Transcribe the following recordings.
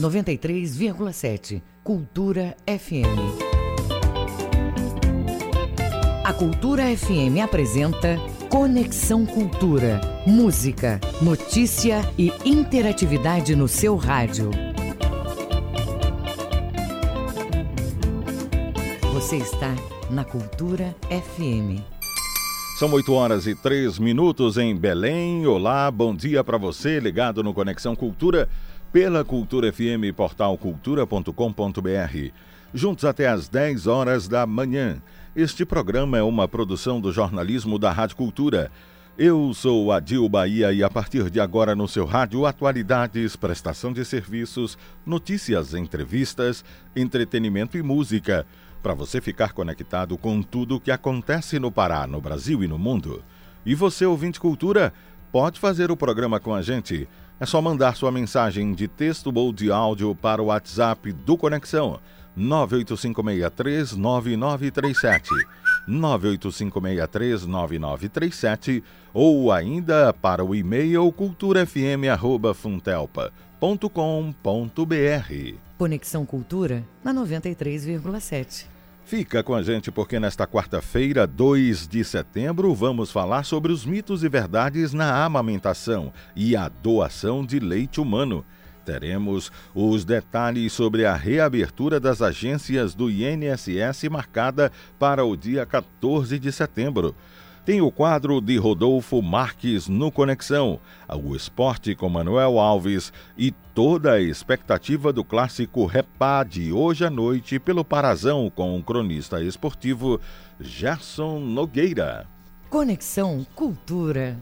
93,7 Cultura FM. A Cultura FM apresenta Conexão Cultura. Música, notícia e interatividade no seu rádio. Você está na Cultura FM. São 8 horas e 3 minutos em Belém. Olá, bom dia para você ligado no Conexão Cultura pela Cultura FM portal cultura.com.br. Juntos até às 10 horas da manhã. Este programa é uma produção do jornalismo da Rádio Cultura. Eu sou Adil Bahia e a partir de agora no seu rádio atualidades, prestação de serviços, notícias, entrevistas, entretenimento e música para você ficar conectado com tudo o que acontece no Pará, no Brasil e no mundo. E você, ouvinte cultura, pode fazer o programa com a gente. É só mandar sua mensagem de texto ou de áudio para o WhatsApp do Conexão 985639937. 985639937 ou ainda para o e-mail culturafm@funtelpa.com.br. Conexão Cultura na 93,7. Fica com a gente porque nesta quarta-feira, 2 de setembro, vamos falar sobre os mitos e verdades na amamentação e a doação de leite humano. Teremos os detalhes sobre a reabertura das agências do INSS marcada para o dia 14 de setembro. Tem o quadro de Rodolfo Marques no Conexão, o esporte com Manuel Alves e toda a expectativa do clássico Repá de hoje à noite pelo Parazão com o cronista esportivo Gerson Nogueira. Conexão Cultura.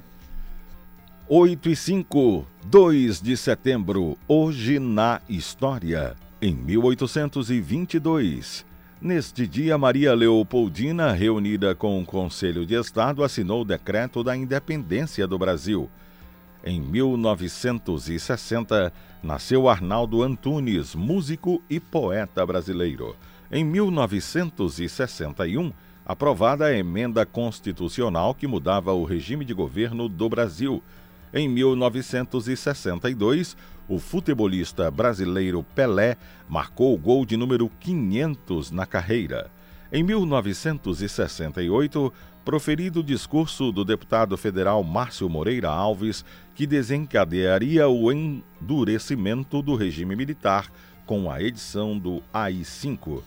8 e 5, 2 de setembro, hoje na história. Em 1822, Neste dia, Maria Leopoldina, reunida com o Conselho de Estado, assinou o Decreto da Independência do Brasil. Em 1960, nasceu Arnaldo Antunes, músico e poeta brasileiro. Em 1961, aprovada a emenda constitucional que mudava o regime de governo do Brasil. Em 1962, o futebolista brasileiro Pelé marcou o gol de número 500 na carreira. Em 1968, proferido o discurso do deputado federal Márcio Moreira Alves, que desencadearia o endurecimento do regime militar com a edição do AI-5.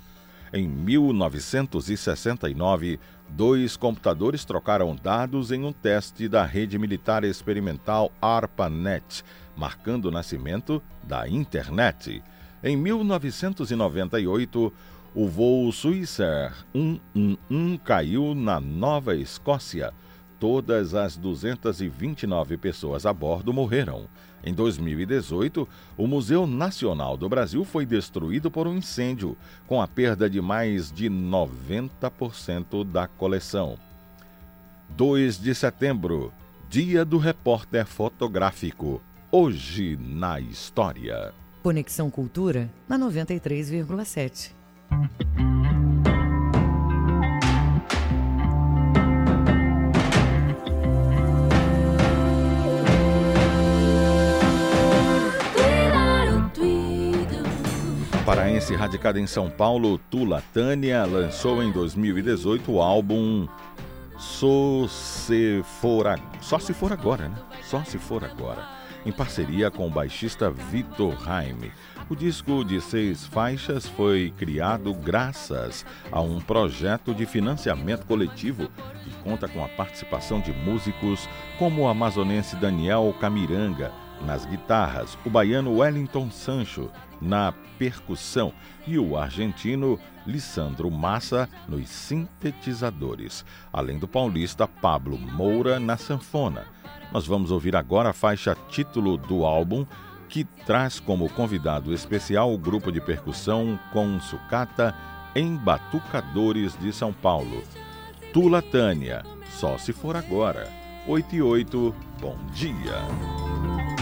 Em 1969, dois computadores trocaram dados em um teste da rede militar experimental ARPANET marcando o nascimento da internet. Em 1998, o voo Swissair 111 caiu na Nova Escócia. Todas as 229 pessoas a bordo morreram. Em 2018, o Museu Nacional do Brasil foi destruído por um incêndio, com a perda de mais de 90% da coleção. 2 de setembro, Dia do Repórter Fotográfico. Hoje na História. Conexão Cultura na 93,7. Paraense radicada em São Paulo, Tula Tânia lançou em 2018 o álbum Só Se For, Só Se For Agora, né? Só Se For Agora em parceria com o baixista Vitor Jaime. O disco de seis faixas foi criado graças a um projeto de financiamento coletivo que conta com a participação de músicos como o amazonense Daniel Camiranga nas guitarras, o baiano Wellington Sancho na percussão e o argentino Lissandro Massa nos sintetizadores, além do paulista Pablo Moura na sanfona. Nós vamos ouvir agora a faixa título do álbum, que traz como convidado especial o grupo de percussão com sucata em Batucadores de São Paulo. Tula Tânia, só se for agora. 8 e 8, bom dia.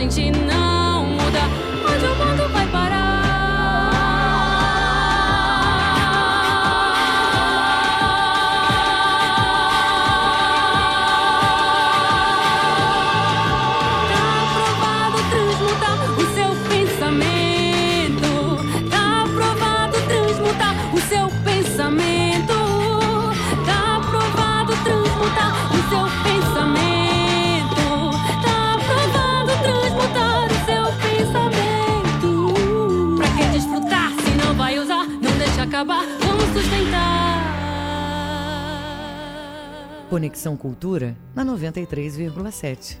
Se a gente acabar, vamos sustentar. Conexão Cultura na 93,7.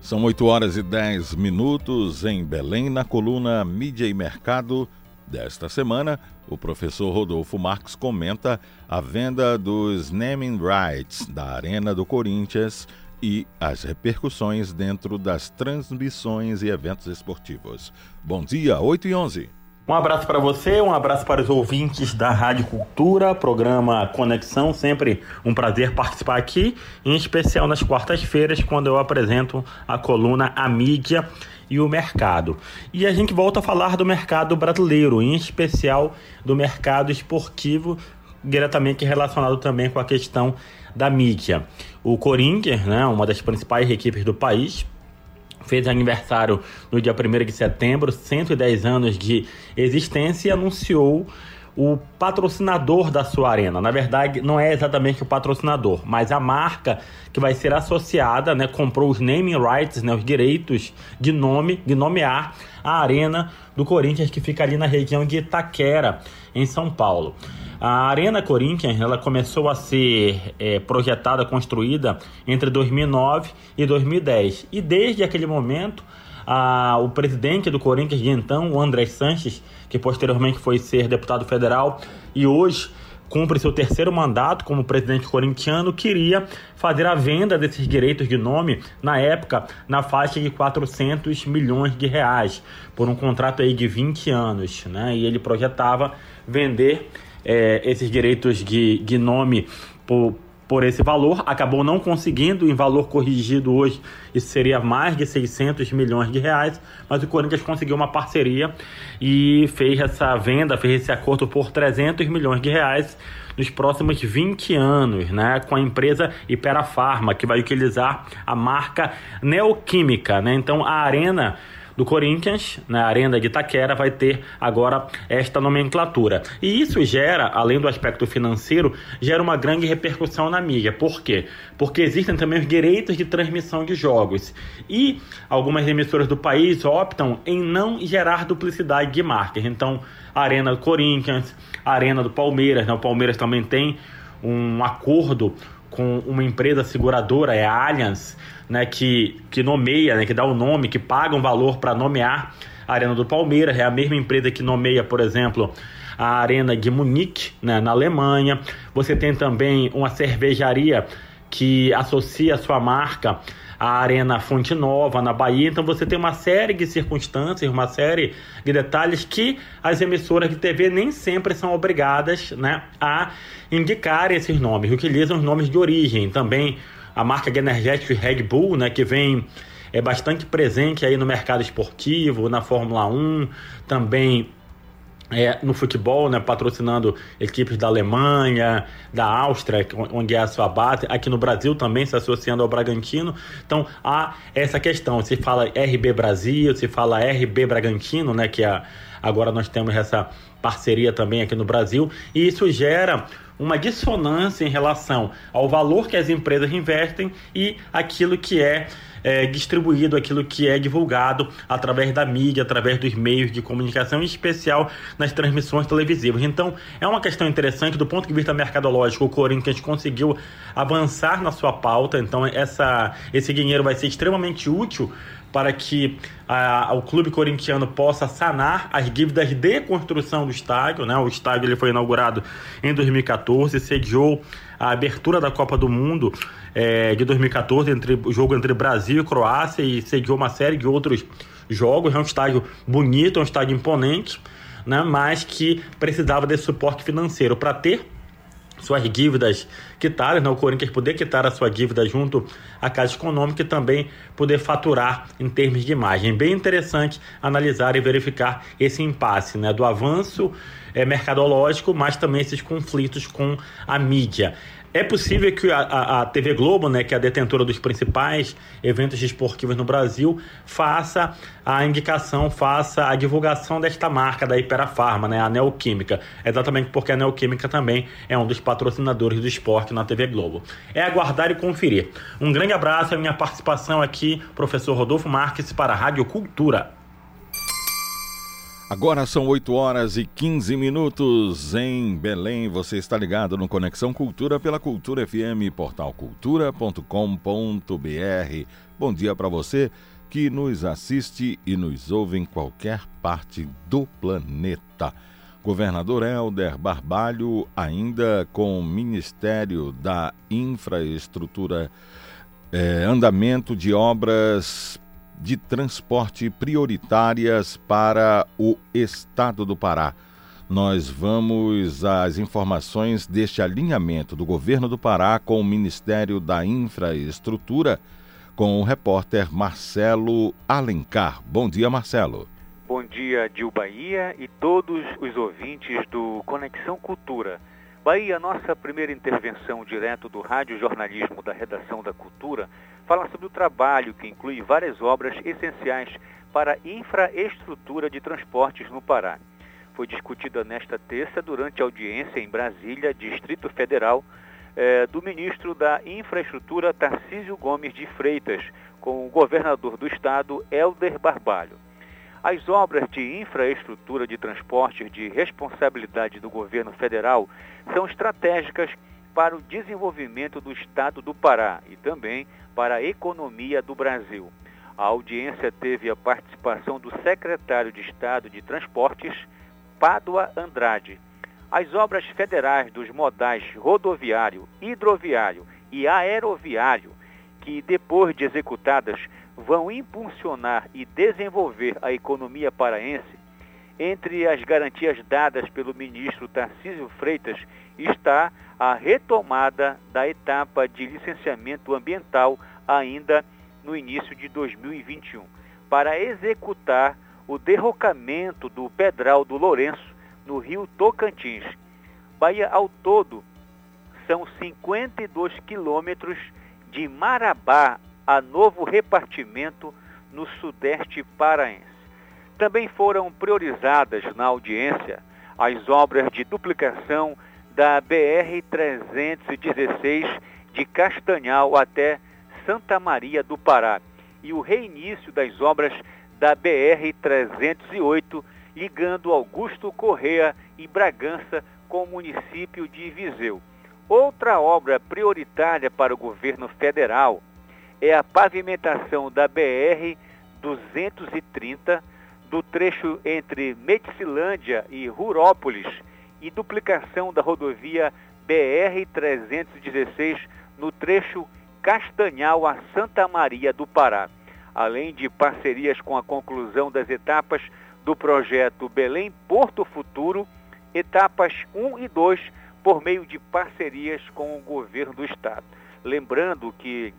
São 8 horas e 10 minutos em Belém, na coluna Mídia e Mercado desta semana. O professor Rodolfo Marques comenta a venda dos naming rights da Arena do Corinthians e as repercussões dentro das transmissões e eventos esportivos. Bom dia, 8 e 11. Um abraço para você, um abraço para os ouvintes da Rádio Cultura, programa Conexão. Sempre um prazer participar aqui, em especial nas quartas-feiras, quando eu apresento a coluna A Mídia e o Mercado. E a gente volta a falar do mercado brasileiro, em especial do mercado esportivo, diretamente relacionado também com a questão da mídia. O Corinthians, né, uma das principais equipes do país, fez aniversário no dia 1 de setembro, 110 anos de existência e anunciou o patrocinador da sua arena. Na verdade, não é exatamente o patrocinador, mas a marca que vai ser associada, né, comprou os naming rights, né, os direitos de nome, de nomear a arena do Corinthians que fica ali na região de Itaquera, em São Paulo. A Arena Corinthians ela começou a ser é, projetada, construída entre 2009 e 2010. E desde aquele momento, a, o presidente do Corinthians de então, o André Sanches, que posteriormente foi ser deputado federal e hoje cumpre seu terceiro mandato como presidente corintiano, queria fazer a venda desses direitos de nome, na época, na faixa de 400 milhões de reais, por um contrato aí de 20 anos. Né? E ele projetava vender é, esses direitos de, nome por, por esse valor, acabou não conseguindo em valor corrigido hoje, isso seria mais de 600 milhões de reais, mas o Corinthians conseguiu uma parceria e fez essa venda, fez esse acordo por 300 milhões de reais nos próximos 20 anos, né, com a empresa Iperafarma, que vai utilizar a marca Neoquímica, né? Então a Arena do Corinthians, na Arena de Itaquera, vai ter agora esta nomenclatura. E isso gera, além do aspecto financeiro, gera uma grande repercussão na mídia. Por quê? Porque existem também os direitos de transmissão de jogos. E algumas emissoras do país optam em não gerar duplicidade de marcas. Então, a Arena do Corinthians, a Arena do Palmeiras, né? o Palmeiras também tem um acordo com uma empresa seguradora, é a Allianz, né, que, que nomeia, né, que dá o nome, que paga um valor para nomear a Arena do Palmeiras, é a mesma empresa que nomeia, por exemplo, a Arena de Munique, né, na Alemanha. Você tem também uma cervejaria que associa a sua marca à Arena Fonte Nova, na Bahia. Então você tem uma série de circunstâncias, uma série de detalhes que as emissoras de TV nem sempre são obrigadas né, a indicar esses nomes, utilizam os nomes de origem. Também a marca de energéticos Red Bull, né, que vem é bastante presente aí no mercado esportivo, na Fórmula 1, também é, no futebol, né, patrocinando equipes da Alemanha, da Áustria, onde é a sua base, aqui no Brasil também se associando ao Bragantino. Então há essa questão, se fala RB Brasil, se fala RB Bragantino, né, que é, agora nós temos essa parceria também aqui no Brasil, e isso gera uma dissonância em relação ao valor que as empresas investem e aquilo que é é, distribuído aquilo que é divulgado através da mídia, através dos meios de comunicação, em especial nas transmissões televisivas. Então, é uma questão interessante do ponto de vista mercadológico. O Corinthians conseguiu avançar na sua pauta, então essa, esse dinheiro vai ser extremamente útil para que a, o clube corintiano possa sanar as dívidas de construção do estádio. Né? O estádio ele foi inaugurado em 2014, sediou a abertura da Copa do Mundo é, de 2014, entre, jogo entre Brasil e Croácia, e sediou uma série de outros jogos. É um estádio bonito, é um estádio imponente, né? mas que precisava desse suporte financeiro para ter suas dívidas quitadas, né? o Corinthians poder quitar a sua dívida junto à Caixa Econômica e também poder faturar em termos de imagem. Bem interessante analisar e verificar esse impasse né? do avanço é, mercadológico, mas também esses conflitos com a mídia. É possível que a, a, TV Globo, né, que é a detentora dos principais eventos esportivos no Brasil, faça a indicação, faça a divulgação desta marca da Iperafarma, né, a Neoquímica. Exatamente porque a Neoquímica também é um dos patrocinadores do esporte na TV Globo. É aguardar e conferir. Um grande abraço, a minha participação aqui, professor Rodolfo Marques, para a Rádio Cultura. Agora são 8 horas e 15 minutos em Belém. Você está ligado no Conexão Cultura pela Cultura FM, portal cultura.com.br. Bom dia para você que nos assiste e nos ouve em qualquer parte do planeta. Governador Helder Barbalho, ainda com o Ministério da Infraestrutura, eh, andamento de obras de transporte prioritárias para o estado do Pará. Nós vamos às informações deste alinhamento do governo do Pará com o Ministério da Infraestrutura, com o repórter Marcelo Alencar. Bom dia, Marcelo. Bom dia, Dil Bahia e todos os ouvintes do Conexão Cultura. Bahia, nossa primeira intervenção direto do Rádio Jornalismo da Redação da Cultura fala sobre o trabalho que inclui várias obras essenciais para a infraestrutura de transportes no Pará. Foi discutida nesta terça durante a audiência em Brasília, Distrito Federal, eh, do ministro da Infraestrutura Tarcísio Gomes de Freitas, com o governador do estado, Helder Barbalho. As obras de infraestrutura de transportes de responsabilidade do governo federal são estratégicas para o desenvolvimento do estado do Pará e também para a economia do Brasil. A audiência teve a participação do secretário de Estado de Transportes, Pádua Andrade. As obras federais dos modais rodoviário, hidroviário e aeroviário, que depois de executadas vão impulsionar e desenvolver a economia paraense, entre as garantias dadas pelo ministro Tarcísio Freitas está a retomada da etapa de licenciamento ambiental ainda no início de 2021, para executar o derrocamento do Pedral do Lourenço no rio Tocantins. Bahia, ao todo, são 52 quilômetros de Marabá a novo repartimento no sudeste paraense. Também foram priorizadas na audiência as obras de duplicação da BR-316 de Castanhal até Santa Maria do Pará e o reinício das obras da BR-308 ligando Augusto Correa e Bragança com o município de Viseu. Outra obra prioritária para o governo federal é a pavimentação da BR-230 do trecho entre Medicilândia e Rurópolis e duplicação da rodovia BR-316 no trecho Castanhal a Santa Maria do Pará, além de parcerias com a conclusão das etapas do projeto Belém Porto Futuro, etapas 1 e 2, por meio de parcerias com o governo do estado. Lembrando que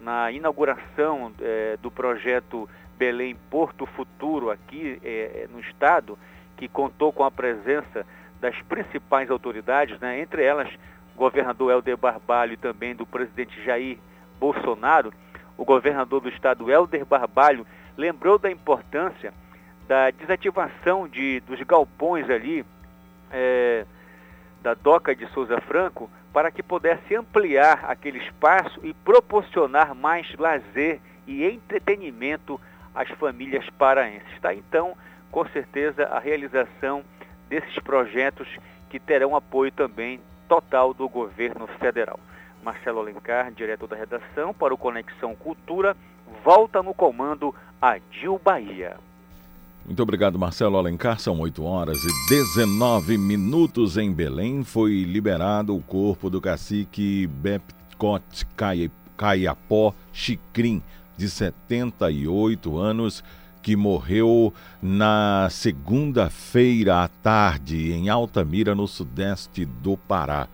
na inauguração é, do projeto Belém Porto Futuro aqui é, no estado, que contou com a presença das principais autoridades, né, entre elas governador Helder Barbalho e também do presidente Jair Bolsonaro, o governador do estado Helder Barbalho lembrou da importância da desativação de, dos galpões ali é, da Doca de Souza Franco para que pudesse ampliar aquele espaço e proporcionar mais lazer e entretenimento às famílias paraenses. Tá? Então, com certeza, a realização desses projetos que terão apoio também total do governo federal. Marcelo Alencar, diretor da redação para o Conexão Cultura, volta no comando a Dil Bahia. Muito obrigado, Marcelo Alencar. São 8 horas e 19 minutos em Belém. Foi liberado o corpo do cacique Bepcot Caiapó Chicrim, de 78 anos, que morreu na segunda-feira à tarde em Altamira, no sudeste do Pará.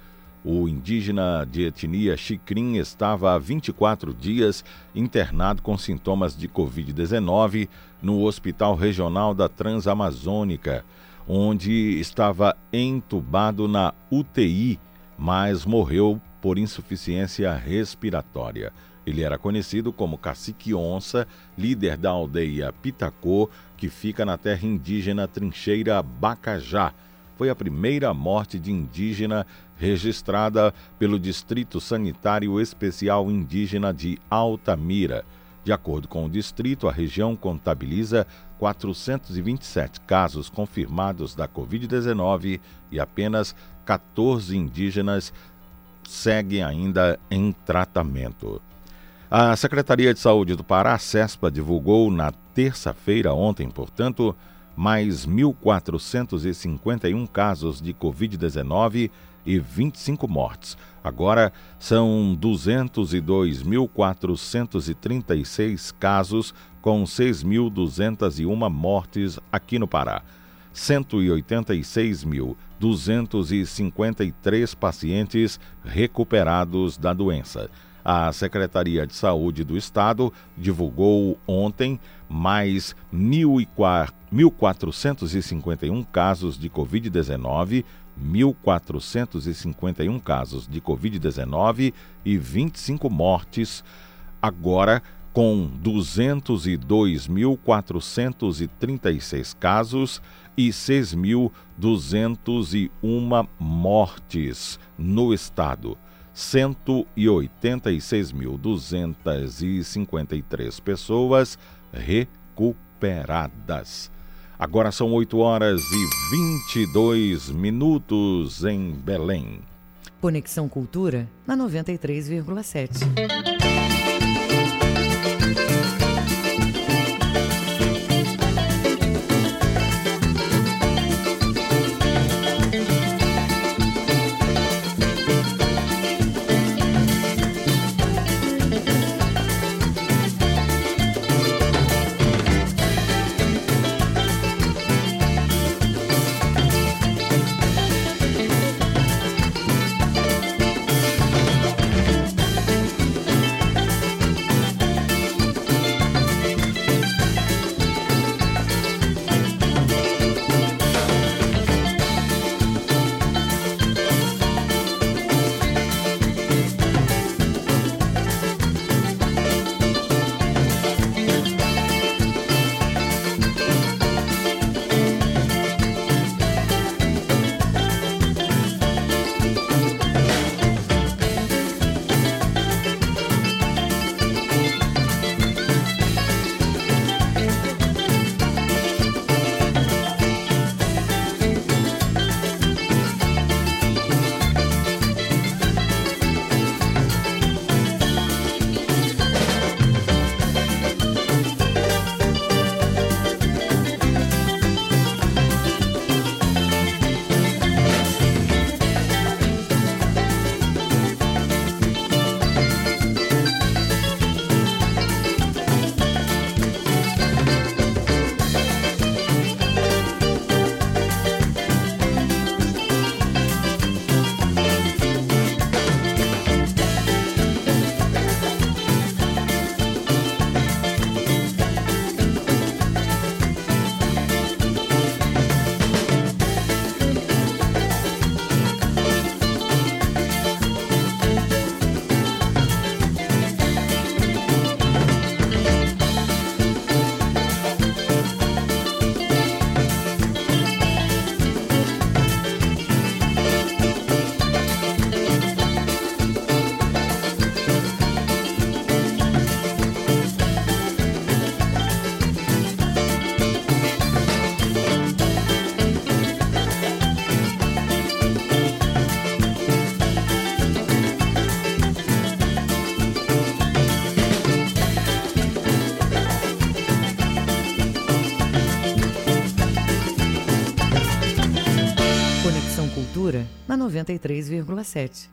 O indígena de etnia Chicrim estava há 24 dias internado com sintomas de Covid-19 no Hospital Regional da Transamazônica, onde estava entubado na UTI, mas morreu por insuficiência respiratória. Ele era conhecido como Cacique Onça, líder da aldeia Pitacô, que fica na terra indígena Trincheira Bacajá. Foi a primeira morte de indígena registrada pelo Distrito Sanitário Especial Indígena de Altamira. De acordo com o distrito, a região contabiliza 427 casos confirmados da Covid-19 e apenas 14 indígenas seguem ainda em tratamento. A Secretaria de Saúde do Pará, CESPA, divulgou na terça-feira, ontem, portanto, mais 1.451 casos de Covid-19 e 25 mortes. Agora são 202.436 casos, com 6.201 mortes aqui no Pará. 186.253 pacientes recuperados da doença. A Secretaria de Saúde do Estado divulgou ontem mais 1.451 casos de Covid-19, 1.451 casos de Covid-19 e 25 mortes, agora com 202.436 casos e 6.201 mortes no estado. 186.253 pessoas recuperadas. Agora são 8 horas e 22 minutos em Belém. Conexão Cultura na 93,7. 93,7.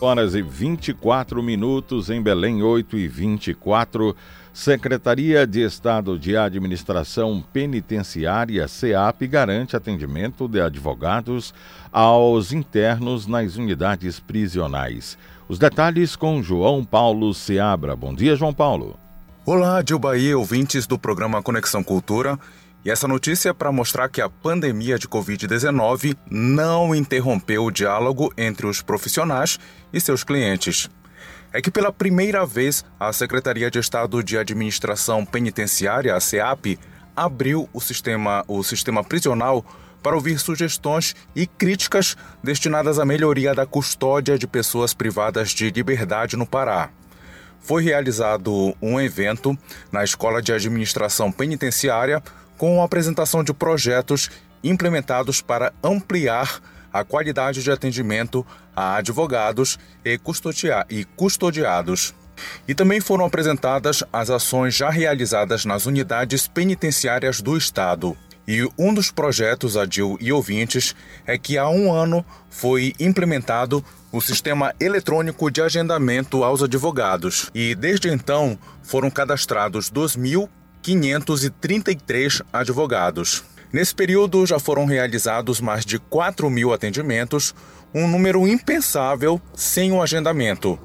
Horas e 24 minutos em Belém, 8 e 24. Secretaria de Estado de Administração Penitenciária, SEAP, garante atendimento de advogados aos internos nas unidades prisionais. Os detalhes com João Paulo Seabra. Bom dia, João Paulo. Olá, Dil Bahia, ouvintes do programa Conexão Cultura. E essa notícia é para mostrar que a pandemia de Covid-19 não interrompeu o diálogo entre os profissionais e seus clientes. É que pela primeira vez a Secretaria de Estado de Administração Penitenciária, a SEAP, abriu o sistema, o sistema prisional para ouvir sugestões e críticas destinadas à melhoria da custódia de pessoas privadas de liberdade no Pará. Foi realizado um evento na Escola de Administração Penitenciária com a apresentação de projetos implementados para ampliar a qualidade de atendimento a advogados e, custodiados. E também foram apresentadas as ações já realizadas nas unidades penitenciárias do Estado. E um dos projetos, Adil e ouvintes, é que há um ano foi implementado o sistema eletrônico de agendamento aos advogados. E desde então foram cadastrados 2.000 533 advogados. Nesse período já foram realizados mais de 4 mil atendimentos, um número impensável sem o agendamento.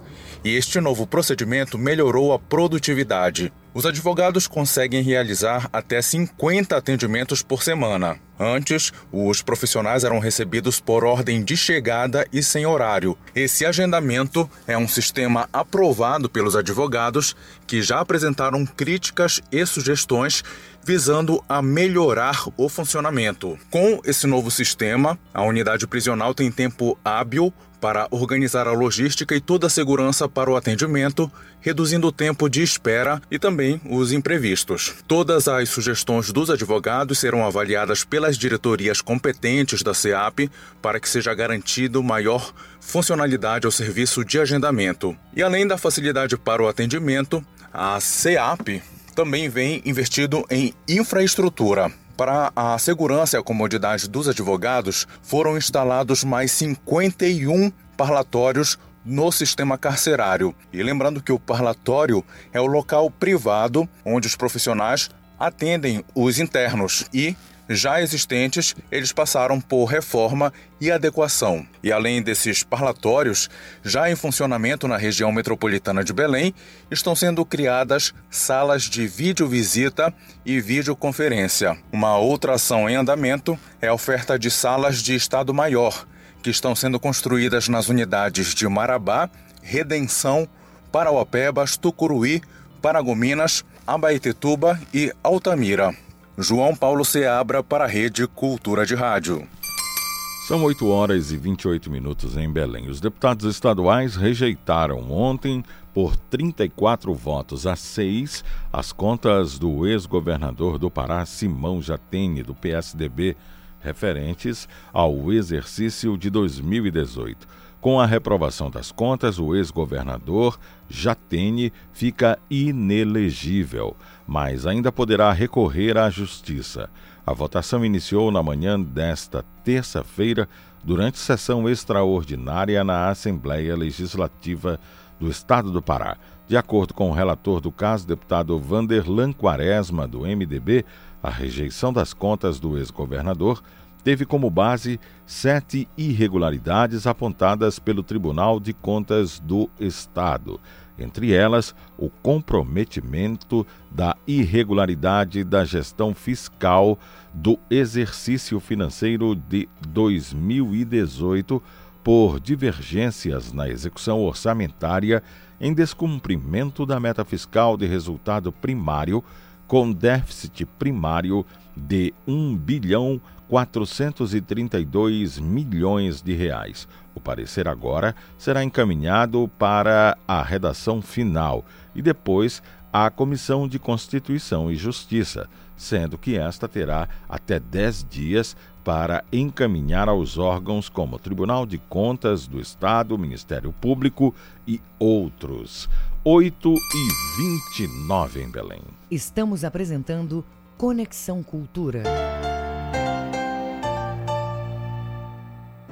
E este novo procedimento melhorou a produtividade. Os advogados conseguem realizar até 50 atendimentos por semana. Antes, os profissionais eram recebidos por ordem de chegada e sem horário. Esse agendamento é um sistema aprovado pelos advogados que já apresentaram críticas e sugestões visando a melhorar o funcionamento. Com esse novo sistema, a unidade prisional tem tempo hábil para organizar a logística e toda a segurança para o atendimento, reduzindo o tempo de espera e também os imprevistos. Todas as sugestões dos advogados serão avaliadas pelas diretorias competentes da SEAP para que seja garantido maior funcionalidade ao serviço de agendamento. E além da facilidade para o atendimento, a SEAP também vem investido em infraestrutura. Para a segurança e a comodidade dos advogados, foram instalados mais 51 parlatórios no sistema carcerário. E lembrando que o parlatório é o local privado onde os profissionais atendem os internos e já existentes, eles passaram por reforma e adequação. E além desses parlatórios, já em funcionamento na região metropolitana de Belém, estão sendo criadas salas de videovisita e videoconferência. Uma outra ação em andamento é a oferta de salas de Estado Maior, que estão sendo construídas nas unidades de Marabá, Redenção, Parauapebas, Tucuruí, Paragominas, Abaetetuba e Altamira. João Paulo Seabra para a Rede Cultura de Rádio. São 8 horas e 28 minutos em Belém. Os deputados estaduais rejeitaram ontem, por 34 votos a 6, as contas do ex-governador do Pará, Simão Jatene, do PSDB, referentes ao exercício de 2018. Com a reprovação das contas, o ex-governador Jatene fica inelegível mas ainda poderá recorrer à Justiça. A votação iniciou na manhã desta terça-feira, durante sessão extraordinária na Assembleia Legislativa do Estado do Pará. De acordo com o relator do caso, deputado Vanderlan Quaresma, do MDB, a rejeição das contas do ex-governador teve como base sete irregularidades apontadas pelo Tribunal de Contas do Estado entre elas o comprometimento da irregularidade da gestão fiscal do exercício financeiro de 2018 por divergências na execução orçamentária em descumprimento da meta fiscal de resultado primário com déficit primário de 1 bilhão 432 milhões de reais. O parecer agora será encaminhado para a redação final e depois à Comissão de Constituição e Justiça, sendo que esta terá até 10 dias para encaminhar aos órgãos como Tribunal de Contas do Estado, Ministério Público e outros. 8 e 29 em Belém. Estamos apresentando Conexão Cultura.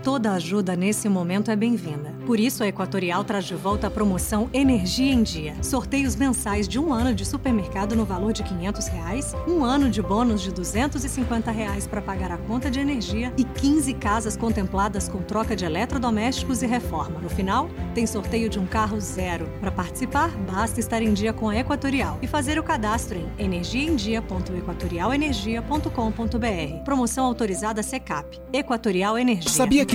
Toda ajuda nesse momento é bem-vinda. Por isso, a Equatorial traz de volta a promoção Energia em Dia. Sorteios mensais de um ano de supermercado no valor de 500 reais, um ano de bônus de 250 reais para pagar a conta de energia e 15 casas contempladas com troca de eletrodomésticos e reforma. No final, tem sorteio de um carro zero. Para participar, basta estar em dia com a Equatorial e fazer o cadastro em energiaemdia.equatorialenergia.com.br. Promoção autorizada Secap. Equatorial Energia. Sabia que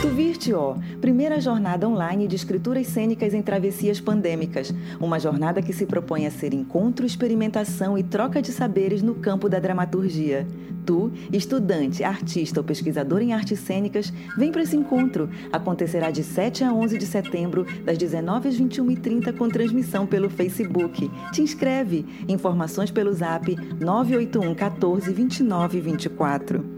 Tuvirtio, primeira jornada online de escrituras cênicas em travessias pandêmicas. Uma jornada que se propõe a ser encontro, experimentação e troca de saberes no campo da dramaturgia. Tu, estudante, artista ou pesquisador em artes cênicas, vem para esse encontro. Acontecerá de 7 a 11 de setembro, das 19 às 21h30, com transmissão pelo Facebook. Te inscreve. Informações pelo zap 981 14 29 24.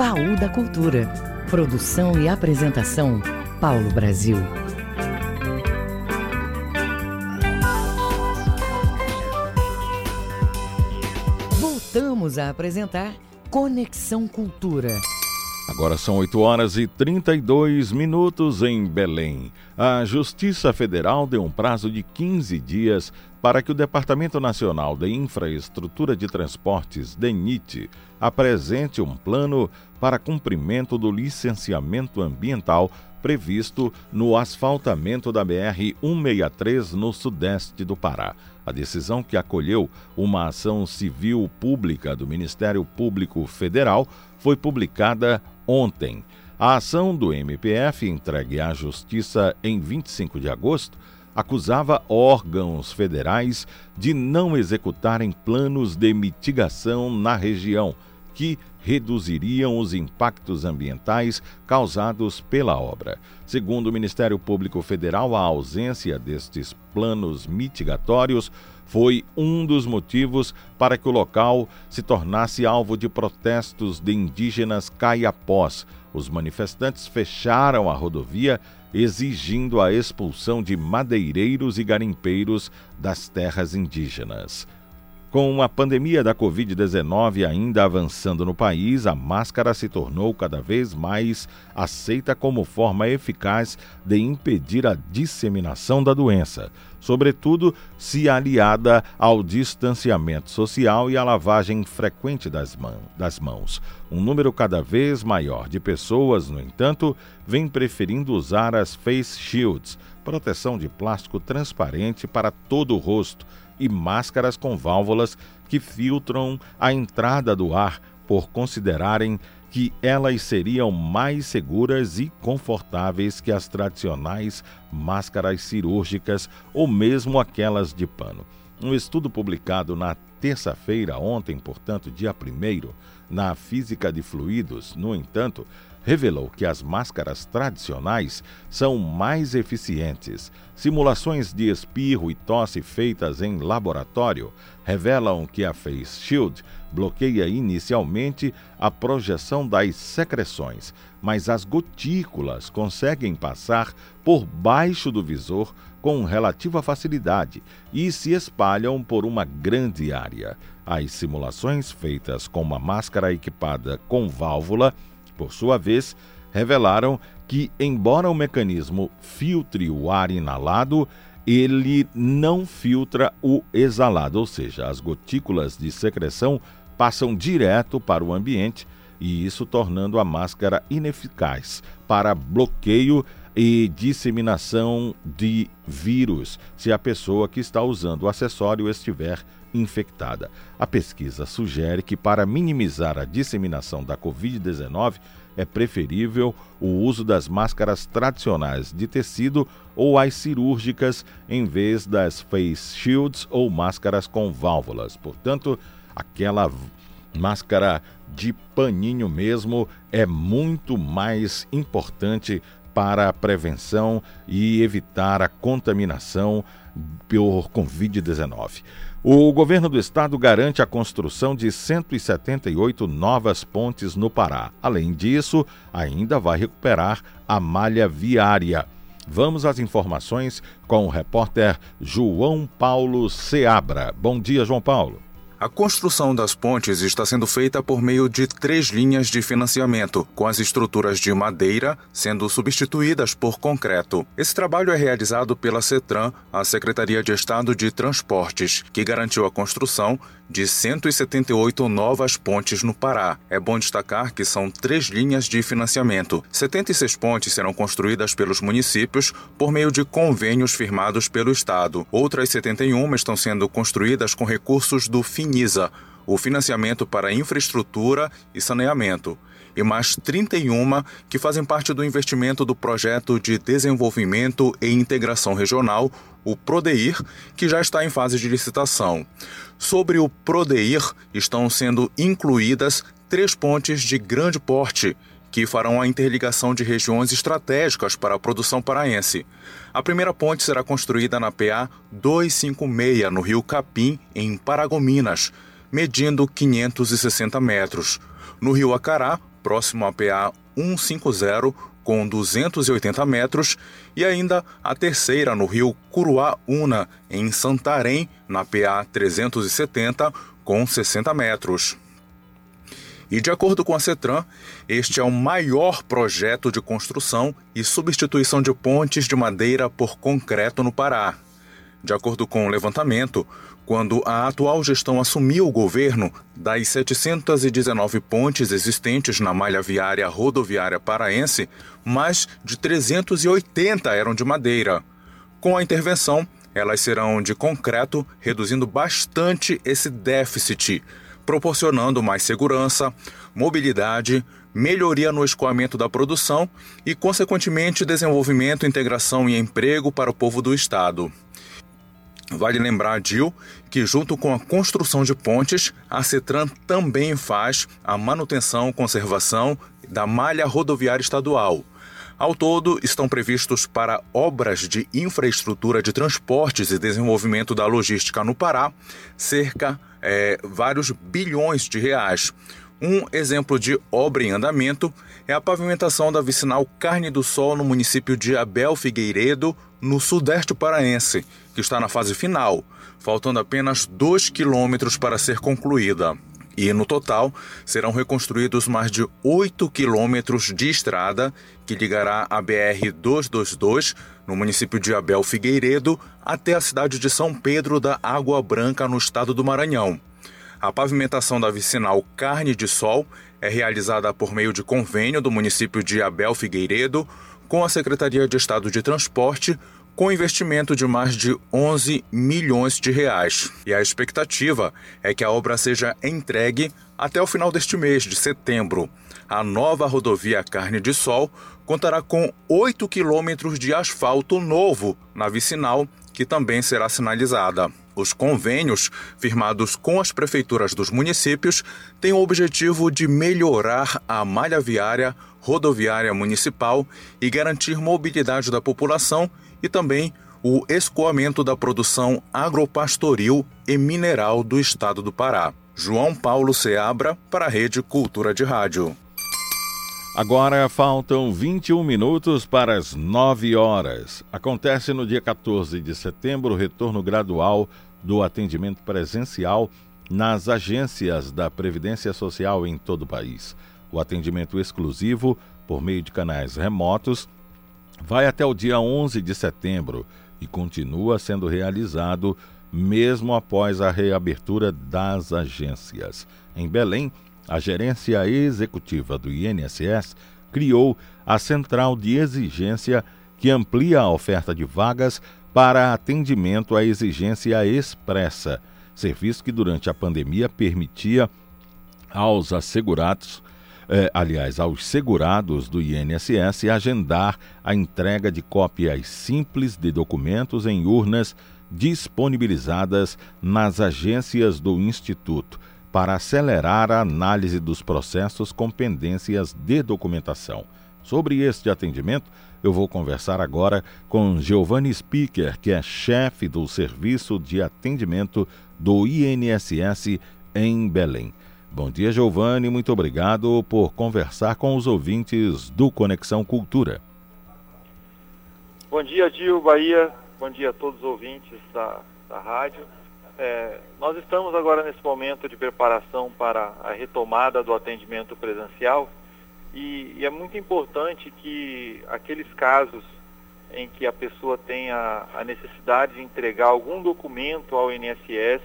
Baú da Cultura. Produção e apresentação, Paulo Brasil. Voltamos a apresentar Conexão Cultura. Agora são 8 horas e 32 minutos em Belém. A Justiça Federal deu um prazo de 15 dias para que o Departamento Nacional de Infraestrutura de Transportes, DENIT, apresente um plano para cumprimento do licenciamento ambiental previsto no asfaltamento da BR-163 no sudeste do Pará. A decisão que acolheu uma ação civil pública do Ministério Público Federal foi publicada ontem. A ação do MPF, entregue à Justiça em 25 de agosto, acusava órgãos federais de não executarem planos de mitigação na região, que reduziriam os impactos ambientais causados pela obra. Segundo o Ministério Público Federal, a ausência destes planos mitigatórios foi um dos motivos para que o local se tornasse alvo de protestos de indígenas caiapós. Os manifestantes fecharam a rodovia exigindo a expulsão de madeireiros e garimpeiros das terras indígenas. Com a pandemia da Covid-19 ainda avançando no país, a máscara se tornou cada vez mais aceita como forma eficaz de impedir a disseminação da doença, sobretudo se aliada ao distanciamento social e à lavagem frequente das, das mãos. Um número cada vez maior de pessoas, no entanto, vem preferindo usar as face shields, proteção de plástico transparente para todo o rosto e máscaras com válvulas que filtram a entrada do ar por considerarem que elas seriam mais seguras e confortáveis que as tradicionais máscaras cirúrgicas ou mesmo aquelas de pano. Um estudo publicado na terça-feira, ontem, portanto, dia 1, na física de fluidos, no entanto, revelou que as máscaras tradicionais são mais eficientes. Simulações de espirro e tosse feitas em laboratório revelam que a Face Shield bloqueia inicialmente a projeção das secreções, mas as gotículas conseguem passar por baixo do visor com relativa facilidade e se espalham por uma grande área. As simulações feitas com uma máscara equipada com válvula por sua vez, revelaram que, embora o mecanismo filtre o ar inalado, ele não filtra o exalado, ou seja, as gotículas de secreção passam direto para o ambiente e isso tornando a máscara ineficaz para bloqueio e disseminação de vírus se a pessoa que está usando o acessório estiver infectada. A pesquisa sugere que, para minimizar a disseminação da Covid-19, é preferível o uso das máscaras tradicionais de tecido ou as cirúrgicas em vez das face shields ou máscaras com válvulas. Portanto, aquela máscara de paninho mesmo é muito mais importante para a prevenção e evitar a contaminação por Covid-19. O governo do estado garante a construção de 178 novas pontes no Pará. Além disso, ainda vai recuperar a malha viária. Vamos às informações com o repórter João Paulo Seabra. Bom dia, João Paulo. A construção das pontes está sendo feita por meio de três linhas de financiamento, com as estruturas de madeira sendo substituídas por concreto. Esse trabalho é realizado pela CETRAN, a Secretaria de Estado de Transportes, que garantiu a construção de 178 novas pontes no Pará. É bom destacar que são três linhas de financiamento. 76 pontes serão construídas pelos municípios por meio de convênios firmados pelo Estado. Outras 71 estão sendo construídas com recursos do O financiamento para infraestrutura e saneamento e mais 31 que fazem parte do investimento do Projeto de Desenvolvimento e Integração Regional, o PRODEIR, que já está em fase de licitação. Sobre o PRODEIR, estão sendo incluídas três pontes de grande porte, que farão a interligação de regiões estratégicas para a produção paraense. A primeira ponte será construída na PA 256, no rio Capim, em Paragominas, medindo 560 metros. No rio Acará, próximo à PA 150, com 280 metros, e ainda a terceira no rio Curuá-Una, em Santarém, na PA 370, com 60 metros. E de acordo com a CETRAN, este é o maior projeto de construção e substituição de pontes de madeira por concreto no Pará. De acordo com o levantamento, quando a atual gestão assumiu o governo, das 719 pontes existentes na malha viária rodoviária paraense, mais de 380 eram de madeira. Com a intervenção, elas serão de concreto, reduzindo bastante esse déficit, proporcionando mais segurança, mobilidade, melhoria no escoamento da produção e, consequentemente, desenvolvimento, integração e emprego para o povo do Estado. Vale lembrar, Dil, que junto com a construção de pontes, a Cetran também faz a manutenção e conservação da malha rodoviária estadual. Ao todo, estão previstos para obras de infraestrutura de transportes e desenvolvimento da logística no Pará cerca é, vários bilhões de reais. Um exemplo de obra em andamento é a pavimentação da vicinal Carne do Sol no município de Abel Figueiredo, no sudeste paraense, que está na fase final, faltando apenas 2 quilômetros para ser concluída. E no total serão reconstruídos mais de 8 quilômetros de estrada que ligará a BR-222, no município de Abel Figueiredo, até a cidade de São Pedro da Água Branca, no estado do Maranhão. A pavimentação da vicinal Carne de Sol é realizada por meio de convênio do município de Abel Figueiredo com a Secretaria de Estado de Transporte, com investimento de mais de 11 milhões de reais. E a expectativa é que a obra seja entregue até o final deste mês de setembro. A nova rodovia Carne de Sol contará com 8 quilômetros de asfalto novo na vicinal, que também será sinalizada. Os convênios, firmados com as prefeituras dos municípios, têm o objetivo de melhorar a malha viária, rodoviária municipal e garantir mobilidade da população e também o escoamento da produção agropastoril e mineral do estado do Pará. João Paulo Seabra, para a Rede Cultura de Rádio. Agora faltam 21 minutos para as 9 horas. Acontece no dia 14 de setembro o retorno gradual do atendimento presencial nas agências da Previdência Social em todo o país. O atendimento exclusivo, por meio de canais remotos, vai até o dia 11 de setembro e continua sendo realizado mesmo após a reabertura das agências. Em Belém, a gerência executiva do INSS criou a Central de Exigência que amplia a oferta de vagas para atendimento à exigência expressa, serviço que durante a pandemia permitia aos assegurados eh, aliás, aos segurados do INSS agendar a entrega de cópias simples de documentos em urnas disponibilizadas nas agências do Instituto para acelerar a análise dos processos com pendências de documentação. Sobre este atendimento, eu vou conversar agora com Giovanni Speaker, que é chefe do Serviço de Atendimento do INSS em Belém. Bom dia, Giovanni. Muito obrigado por conversar com os ouvintes do Conexão Cultura. Bom dia, Gil Bahia. Bom dia a todos os ouvintes da, da rádio. É, nós estamos agora nesse momento de preparação para a retomada do atendimento presencial e, e é muito importante que aqueles casos em que a pessoa tenha a necessidade de entregar algum documento ao INSS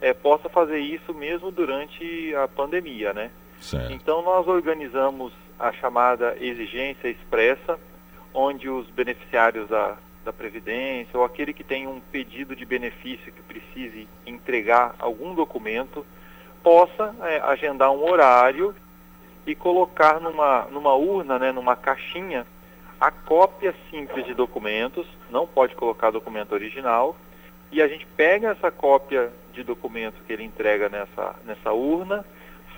é, possa fazer isso mesmo durante a pandemia, né? Certo. Então nós organizamos a chamada exigência expressa, onde os beneficiários da, da Previdência ou aquele que tem um pedido de benefício que precise entregar algum documento, possa é, agendar um horário e colocar numa, numa urna, né, numa caixinha, a cópia simples de documentos, não pode colocar documento original, e a gente pega essa cópia de documento que ele entrega nessa, nessa urna,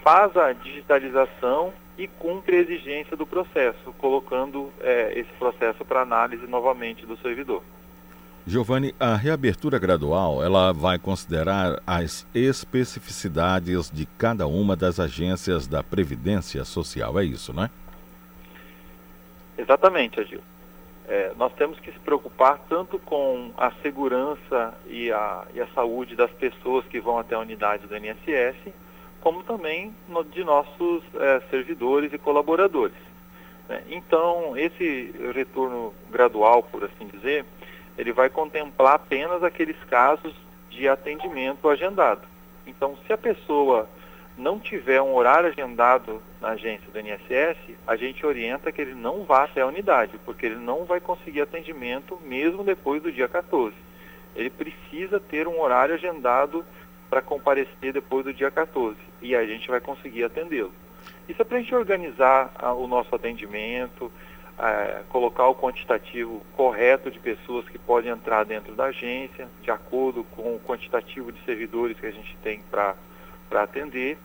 faz a digitalização e cumpre a exigência do processo, colocando é, esse processo para análise novamente do servidor. Giovanni, a reabertura gradual ela vai considerar as especificidades de cada uma das agências da Previdência Social, é isso, não é? Exatamente, Agil é, nós temos que se preocupar tanto com a segurança e a, e a saúde das pessoas que vão até a unidade do INSS, como também no, de nossos é, servidores e colaboradores. Né? Então, esse retorno gradual, por assim dizer, ele vai contemplar apenas aqueles casos de atendimento agendado. Então, se a pessoa não tiver um horário agendado na agência do INSS, a gente orienta que ele não vá até a unidade, porque ele não vai conseguir atendimento mesmo depois do dia 14. Ele precisa ter um horário agendado para comparecer depois do dia 14 e a gente vai conseguir atendê-lo. Isso é para a gente organizar a, o nosso atendimento, a, colocar o quantitativo correto de pessoas que podem entrar dentro da agência, de acordo com o quantitativo de servidores que a gente tem para atender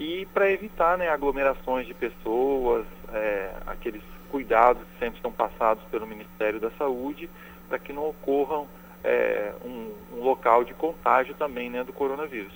e para evitar né, aglomerações de pessoas, é, aqueles cuidados que sempre são passados pelo Ministério da Saúde, para que não ocorram é, um, um, local de contágio também né, do coronavírus.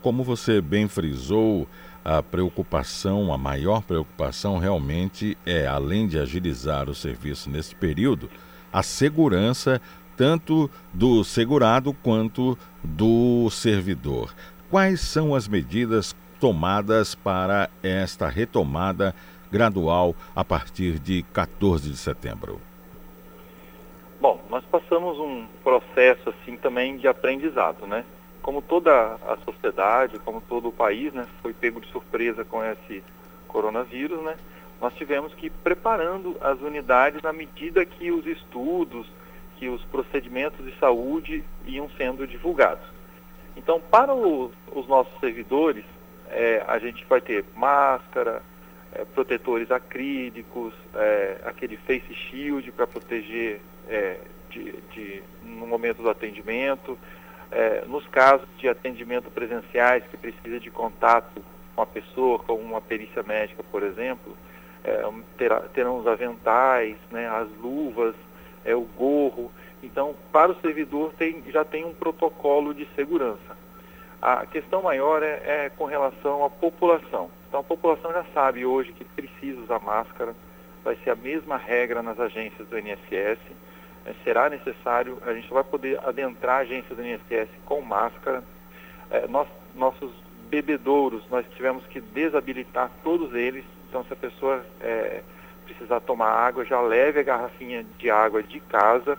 Como você bem frisou, a preocupação, a maior preocupação realmente é, além de agilizar o serviço nesse período, a segurança tanto do segurado quanto do servidor. Quais são as medidas tomadas para esta retomada gradual a partir de 14 de setembro? Bom, nós passamos um processo assim também de aprendizado, né? Como toda a sociedade, como todo o país, né, foi pego de surpresa com esse coronavírus, né? Nós tivemos que ir preparando as unidades na medida que os estudos, que os procedimentos de saúde iam sendo divulgados. Então, para o, os nossos servidores, é, a gente vai ter máscara, é, protetores acrílicos, é, aquele face shield para proteger é, de, de, no momento do atendimento, É, nos casos de atendimento presenciais que precisa de contato com a pessoa, com uma perícia médica, por exemplo, é, terá, terão os aventais, né, as luvas, é, o gorro. Então, para o servidor tem, já tem um protocolo de segurança. A questão maior é, é com relação à população. Então, a população já sabe hoje que precisa usar máscara, vai ser a mesma regra nas agências do INSS. É, será necessário, a gente vai poder adentrar a agência do INSS com máscara. É, nós, nossos bebedouros, nós tivemos que desabilitar todos eles. Então, se a pessoa é, precisar tomar água, já leve a garrafinha de água de casa.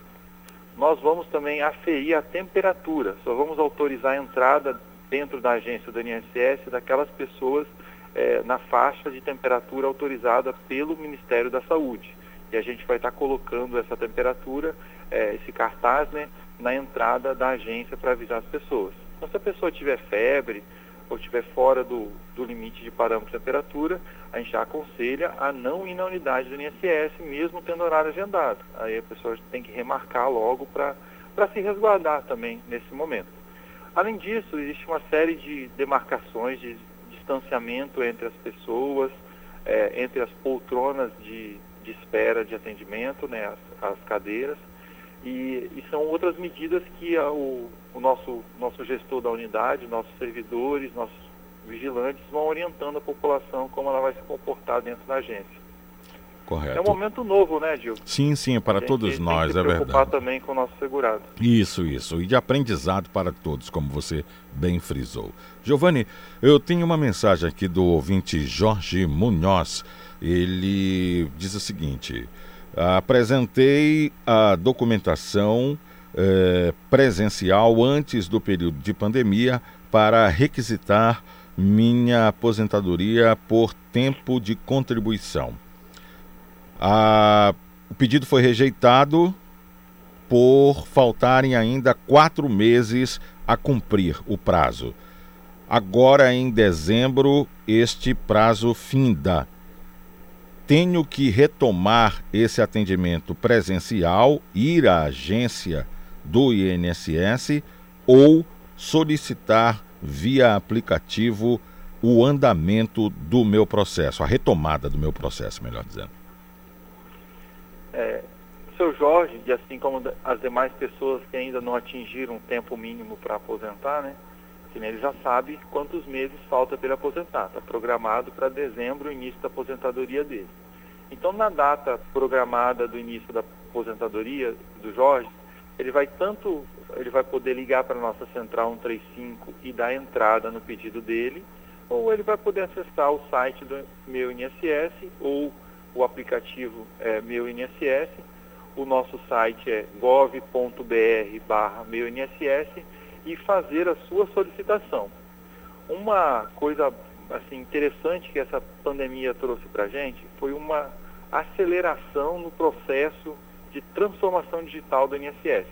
Nós vamos também aferir a temperatura, só vamos autorizar a entrada dentro da agência do INSS daquelas pessoas é, na faixa de temperatura autorizada pelo Ministério da Saúde. E a gente vai estar colocando essa temperatura, é, esse cartaz, né, na entrada da agência para avisar as pessoas. Então, se a pessoa tiver febre, ou estiver fora do, do limite de parâmetro de temperatura, a gente já aconselha a não ir na unidade do INSS, mesmo tendo horário agendado. Aí a pessoa tem que remarcar logo para se resguardar também nesse momento. Além disso, existe uma série de demarcações de distanciamento entre as pessoas, é, entre as poltronas de, de espera de atendimento, né, as, as cadeiras, e, e, são outras medidas que a, o, o nosso, nosso gestor da unidade, nossos servidores, nossos vigilantes vão orientando a população como ela vai se comportar dentro da agência. Correto. É um momento novo, né, Gil? Sim, sim, para todos nós, tem é verdade. preocupar também com o nosso segurado. Isso, isso. E de aprendizado para todos, como você bem frisou. Giovanni, eu tenho uma mensagem aqui do ouvinte Jorge Munhoz. Ele diz o seguinte: apresentei a documentação eh, presencial antes do período de pandemia para requisitar minha aposentadoria por tempo de contribuição. O pedido foi rejeitado por faltarem ainda quatro meses a cumprir o prazo. Agora, em dezembro, este prazo finda tenho que retomar esse atendimento presencial, ir à agência do INSS ou solicitar via aplicativo o andamento do meu processo, a retomada do meu processo, melhor dizendo. É, seu Jorge, e assim como as demais pessoas que ainda não atingiram o tempo mínimo para aposentar, né? Ele já sabe quantos meses falta para ele aposentar. Está programado para dezembro o início da aposentadoria dele. Então, na data programada do início da aposentadoria do Jorge, ele vai tanto, ele vai poder ligar para a nossa central 135 e dar entrada no pedido dele, ou ele vai poder acessar o site do Meu INSS ou o aplicativo é, Meu INSS. O nosso site é gov.br barra Meu INSS e fazer a sua solicitação. Uma coisa assim interessante que essa pandemia trouxe para a gente foi uma aceleração no processo de transformação digital do INSS.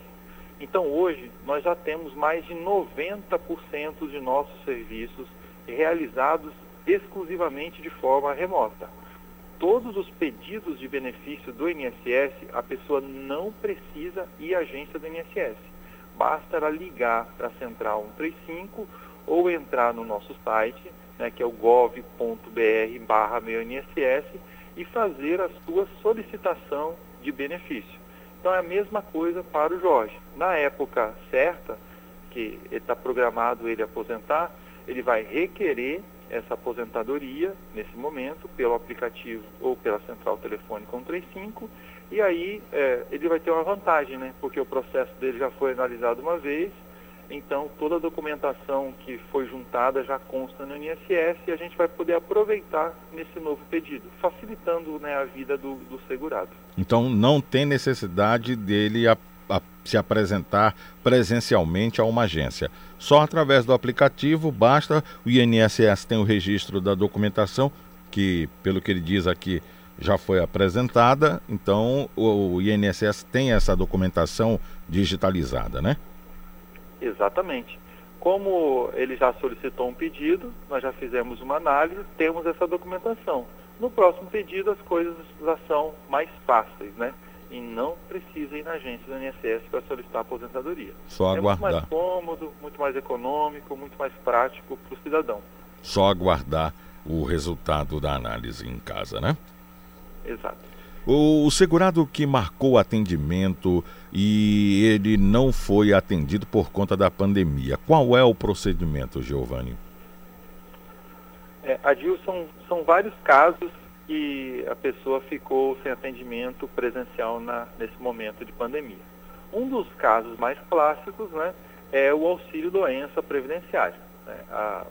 Então hoje nós já temos mais de 90% de nossos serviços realizados exclusivamente de forma remota. Todos os pedidos de benefício do INSS, a pessoa não precisa ir à agência do INSS. Basta ela ligar para a central 135 ou entrar no nosso site, né, que é o gov.br barra meu INSS, e fazer a sua solicitação de benefício. Então é a mesma coisa para o Jorge. Na época certa, que está programado ele aposentar, ele vai requerer essa aposentadoria nesse momento pelo aplicativo ou pela central telefônica 135 e aí é, ele vai ter uma vantagem, né? Porque o processo dele já foi analisado uma vez, então toda a documentação que foi juntada já consta no INSS e a gente vai poder aproveitar nesse novo pedido, facilitando né, a vida do, do segurado. Então não tem necessidade dele a, se apresentar presencialmente a uma agência. Só através do aplicativo basta, o INSS tem o registro da documentação, que pelo que ele diz aqui já foi apresentada, então o, o INSS tem essa documentação digitalizada, né? Exatamente. Como ele já solicitou um pedido, nós já fizemos uma análise, temos essa documentação. No próximo pedido as coisas já são mais fáceis, né? E não precisa ir na agência do INSS para solicitar aposentadoria. Só é aguardar. muito mais cômodo, muito mais econômico, muito mais prático para o cidadão. Só aguardar o resultado da análise em casa, né? Exato. O, segurado que marcou atendimento e ele não foi atendido por conta da pandemia, qual é o procedimento, Giovanni? É, Adil, são, são vários casos que a pessoa ficou sem atendimento presencial na, nesse momento de pandemia. Um dos casos mais clássicos né, é o auxílio doença previdenciário. Né? A, a,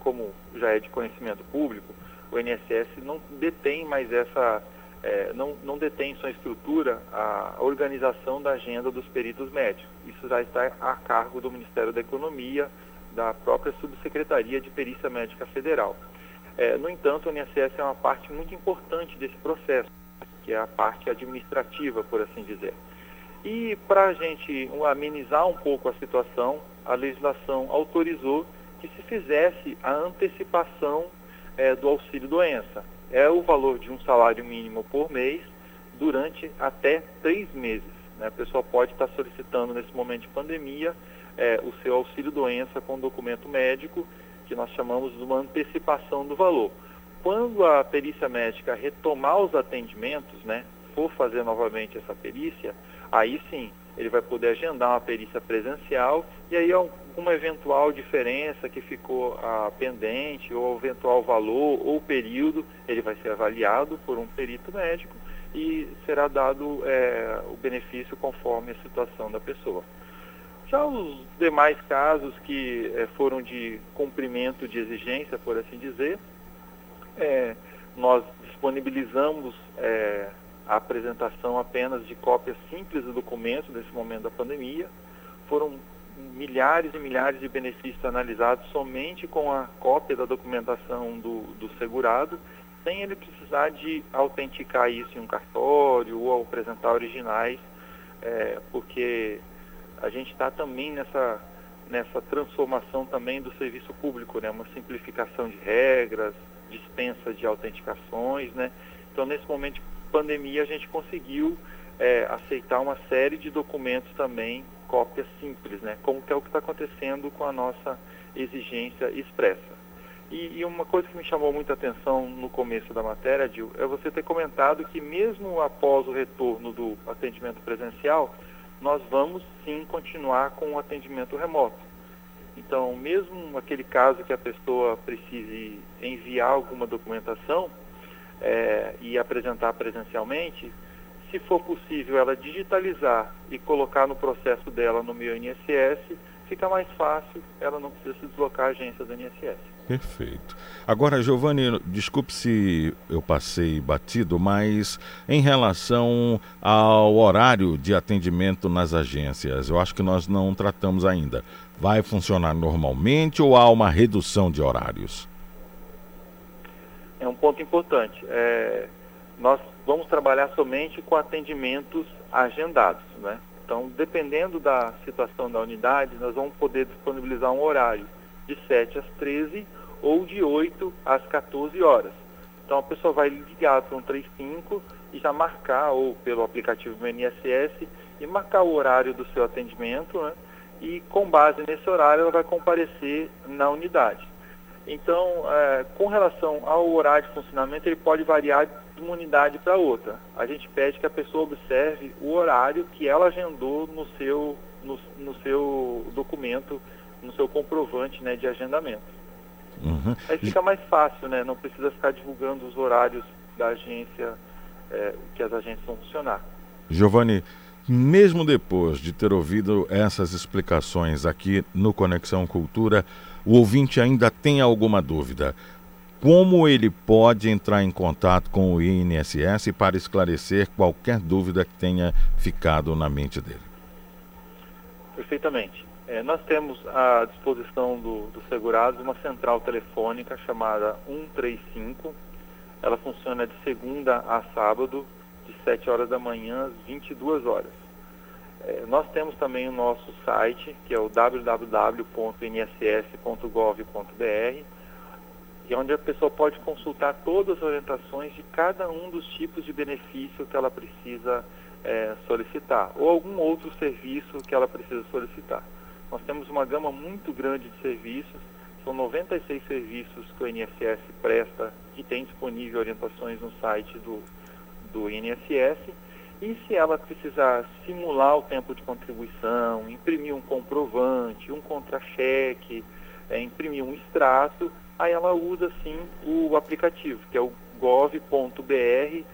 como já é de conhecimento público, o INSS não detém mais essa, é, não, não detém sua estrutura a organização da agenda dos peritos médicos. Isso já está a cargo do Ministério da Economia, da própria Subsecretaria de Perícia Médica Federal. É, no entanto, o INSS é uma parte muito importante desse processo, que é a parte administrativa, por assim dizer. E para a gente amenizar um pouco a situação, a legislação autorizou que se fizesse a antecipação é, do auxílio doença. É o valor de um salário mínimo por mês durante até três meses. Né? A pessoa pode estar solicitando nesse momento de pandemia é, o seu auxílio doença com documento médico que nós chamamos de uma antecipação do valor. Quando a perícia médica retomar os atendimentos, né, for fazer novamente essa perícia, aí sim ele vai poder agendar uma perícia presencial e aí alguma eventual diferença que ficou ah, pendente ou eventual valor ou período, ele vai ser avaliado por um perito médico e será dado é, o benefício conforme a situação da pessoa. Já os demais casos que é, foram de cumprimento de exigência, por assim dizer, é, nós disponibilizamos é, a apresentação apenas de cópias simples do documento nesse momento da pandemia. Foram milhares e milhares de benefícios analisados somente com a cópia da documentação do, do segurado, sem ele precisar de autenticar isso em um cartório ou apresentar originais, é, porque a gente está também nessa, nessa transformação também do serviço público, né? uma simplificação de regras, dispensa de autenticações. Né? Então, nesse momento de pandemia, a gente conseguiu é, aceitar uma série de documentos também, cópias simples, né? como que é o que está acontecendo com a nossa exigência expressa. E, e, uma coisa que me chamou muita atenção no começo da matéria, Gil, é você ter comentado que mesmo após o retorno do atendimento presencial, nós vamos sim continuar com o atendimento remoto. Então, mesmo aquele caso que a pessoa precise enviar alguma documentação é, e apresentar presencialmente, se for possível ela digitalizar e colocar no processo dela no meu INSS, fica mais fácil, ela não precisa se deslocar à agência do INSS. Perfeito. Agora, Giovanni, desculpe se eu passei batido, mas em relação ao horário de atendimento nas agências, eu acho que nós não tratamos ainda. Vai funcionar normalmente ou há uma redução de horários? É um ponto importante. É, nós vamos trabalhar somente com atendimentos agendados, né? Então, dependendo da situação da unidade, nós vamos poder disponibilizar um horário de 7 às 13 ou de 8 às 14 horas. Então a pessoa vai ligar para um 35 e já marcar, ou pelo aplicativo do INSS, e marcar o horário do seu atendimento, né? e com base nesse horário ela vai comparecer na unidade. Então, é, com relação ao horário de funcionamento, ele pode variar de uma unidade para outra. A gente pede que a pessoa observe o horário que ela agendou no seu, no, no seu documento, no seu comprovante né, de agendamento. Uhum. Aí fica mais fácil, né? Não precisa ficar divulgando os horários da agência é, que as agências vão funcionar. Giovanni, mesmo depois de ter ouvido essas explicações aqui no Conexão Cultura, o ouvinte ainda tem alguma dúvida. Como ele pode entrar em contato com o INSS para esclarecer qualquer dúvida que tenha ficado na mente dele? Perfeitamente. É, nós temos à disposição do, do segurado uma central telefônica chamada 135. Ela funciona de segunda a sábado, de 7 horas da manhã às 22 horas. É, nós temos também o nosso site, que é o www.nss.gov.br, e é onde a pessoa pode consultar todas as orientações de cada um dos tipos de benefício que ela precisa é, solicitar, ou algum outro serviço que ela precisa solicitar. Nós temos uma gama muito grande de serviços, são 96 serviços que o INSS presta e tem disponível orientações no site do, do INSS. E se ela precisar simular o tempo de contribuição, imprimir um comprovante, um contra-cheque, é, imprimir um extrato, aí ela usa sim o aplicativo, que é o gov.br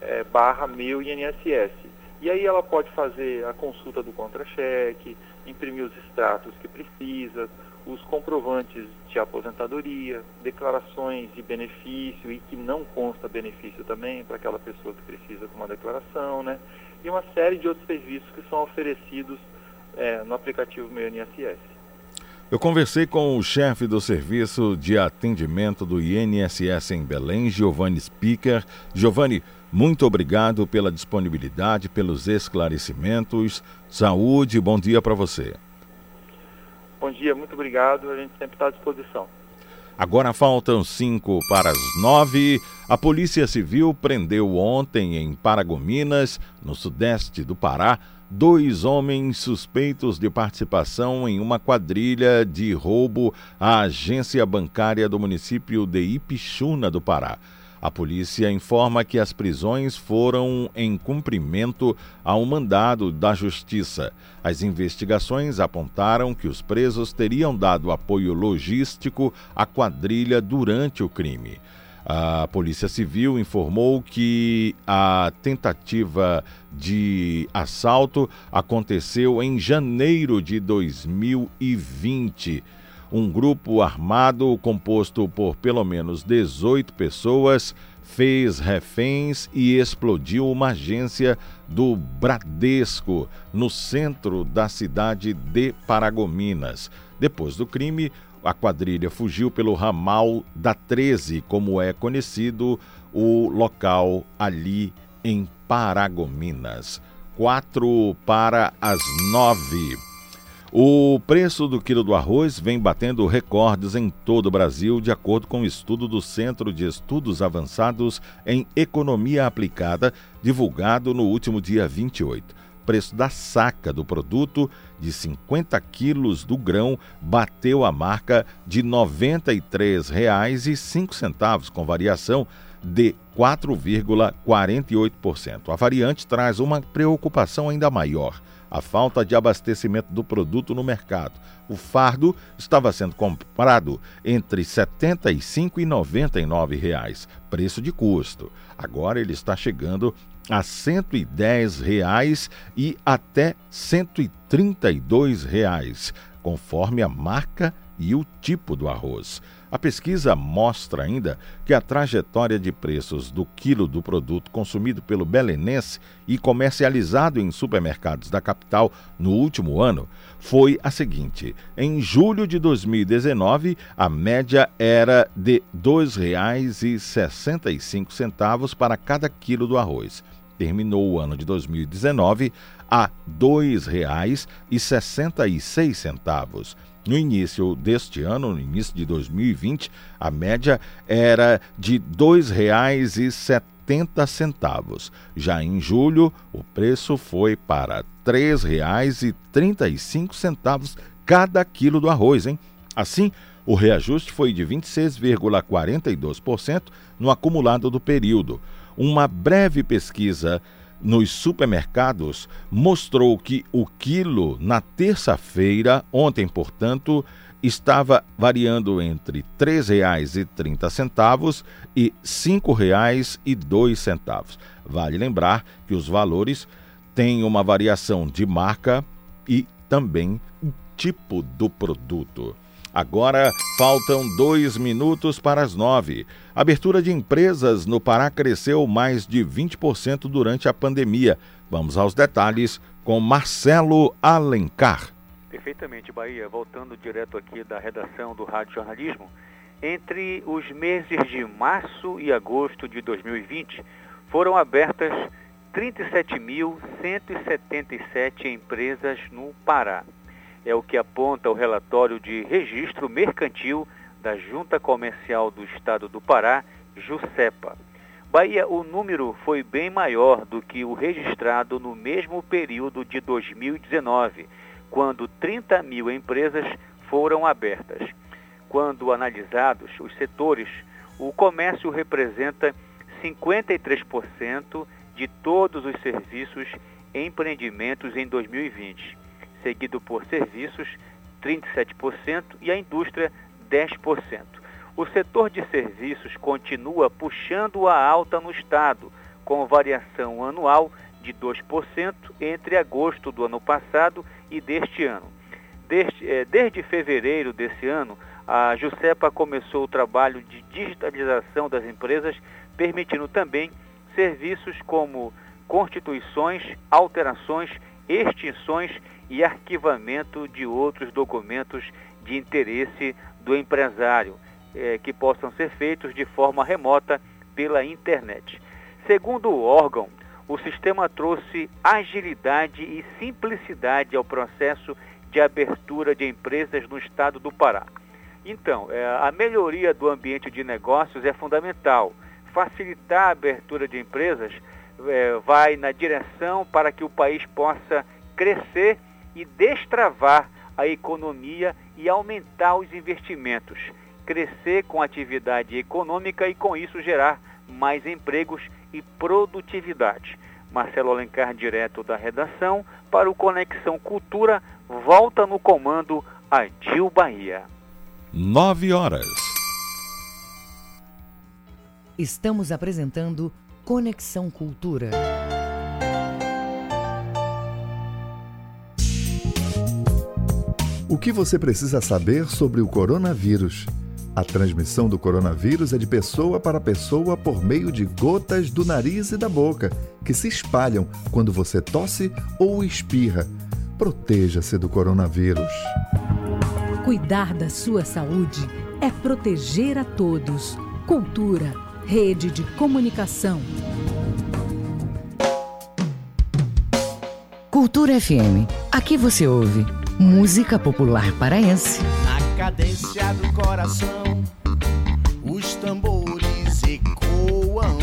é, barra meu INSS. E aí ela pode fazer a consulta do contra-cheque, imprimir os extratos que precisa, os comprovantes de aposentadoria, declarações de benefício e que não consta benefício também para aquela pessoa que precisa de uma declaração, né? E uma série de outros serviços que são oferecidos é, no aplicativo Meu INSS. Eu conversei com o chefe do serviço de atendimento do INSS em Belém, Giovanni Speaker. Giovanni, muito obrigado pela disponibilidade, pelos esclarecimentos. Saúde, bom dia para você. Bom dia, muito obrigado. A gente sempre está à disposição. Agora faltam cinco para as nove. A Polícia Civil prendeu ontem em Paragominas, no sudeste do Pará, dois homens suspeitos de participação em uma quadrilha de roubo à agência bancária do município de Ipixuna do Pará. A polícia informa que as prisões foram em cumprimento a um mandado da Justiça. As investigações apontaram que os presos teriam dado apoio logístico à quadrilha durante o crime. A Polícia Civil informou que a tentativa de assalto aconteceu em janeiro de 2020. Um grupo armado composto por pelo menos 18 pessoas fez reféns e explodiu uma agência do Bradesco no centro da cidade de Paragominas. Depois do crime, a quadrilha fugiu pelo ramal da 13, como é conhecido o local ali em Paragominas. Quatro para as nove. O preço do quilo do arroz vem batendo recordes em todo o Brasil, de acordo com o um estudo do Centro de Estudos Avançados em Economia Aplicada, divulgado no último dia 28 preço da saca do produto de 50 quilos do grão bateu a marca de R$ 93,05, com variação de 4,48%. A variante traz uma preocupação ainda maior a falta de abastecimento do produto no mercado. O fardo estava sendo comprado entre R$ 75 e 99 reais, preço de custo. Agora ele está chegando a 110 reais e até 132 reais, conforme a marca e o tipo do arroz. A pesquisa mostra ainda que a trajetória de preços do quilo do produto consumido pelo belenense e comercializado em supermercados da capital no último ano foi a seguinte: em julho de 2019, a média era de R$ 2,65 para cada quilo do arroz. Terminou o ano de 2019 a R$ 2,66 no início deste ano, no início de 2020, a média era de R$ 2,70. Já em julho, o preço foi para R$ 3,35 cada quilo do arroz, hein? Assim, o reajuste foi de 26,42% no acumulado do período. Uma breve pesquisa nos supermercados mostrou que o quilo na terça-feira, ontem, portanto, estava variando entre R$ 3,30 e R$ 5,02. Vale lembrar que os valores têm uma variação de marca e também o tipo do produto. Agora faltam dois minutos para as nove. A abertura de empresas no Pará cresceu mais de 20% durante a pandemia. Vamos aos detalhes com Marcelo Alencar. Perfeitamente, Bahia. Voltando direto aqui da redação do Rádio Jornalismo, entre os meses de março e agosto de 2020, foram abertas 37.177 empresas no Pará é o que aponta o relatório de registro mercantil da Junta Comercial do Estado do Pará, JUSEPA. Bahia, o número foi bem maior do que o registrado no mesmo período de 2019, quando 30 mil empresas foram abertas. Quando analisados os setores, o comércio representa 53% de todos os serviços e empreendimentos em 2020, seguido por serviços, 37%, e a indústria, 10%. O setor de serviços continua puxando a alta no Estado, com variação anual de 2% entre agosto do ano passado e deste ano. Desde, eh, desde fevereiro desse ano, a Jusepa começou o trabalho de digitalização das empresas, permitindo também serviços como constituições, alterações, extinções e arquivamento de outros documentos de interesse do empresário, eh, que possam ser feitos de forma remota pela internet. Segundo o órgão, o sistema trouxe agilidade e simplicidade ao processo de abertura de empresas no estado do Pará. Então, é, a melhoria do ambiente de negócios é fundamental. Facilitar a abertura de empresas é, vai na direção para que o país possa crescer e destravar a economia e aumentar os investimentos, crescer com atividade econômica e com isso gerar mais empregos e produtividade. Marcelo Alencar, direto da redação, para o Conexão Cultura, volta no comando a Dil Bahia. Nove horas. Estamos apresentando Conexão Cultura. O que você precisa saber sobre o coronavírus? A transmissão do coronavírus é de pessoa para pessoa por meio de gotas do nariz e da boca, que se espalham quando você tosse ou espirra. Proteja-se do coronavírus. Cuidar da sua saúde é proteger a todos. Cultura, rede de comunicação. Cultura FM. Aqui você ouve música popular paraense. Na cadência do coração, os tambores ecoam.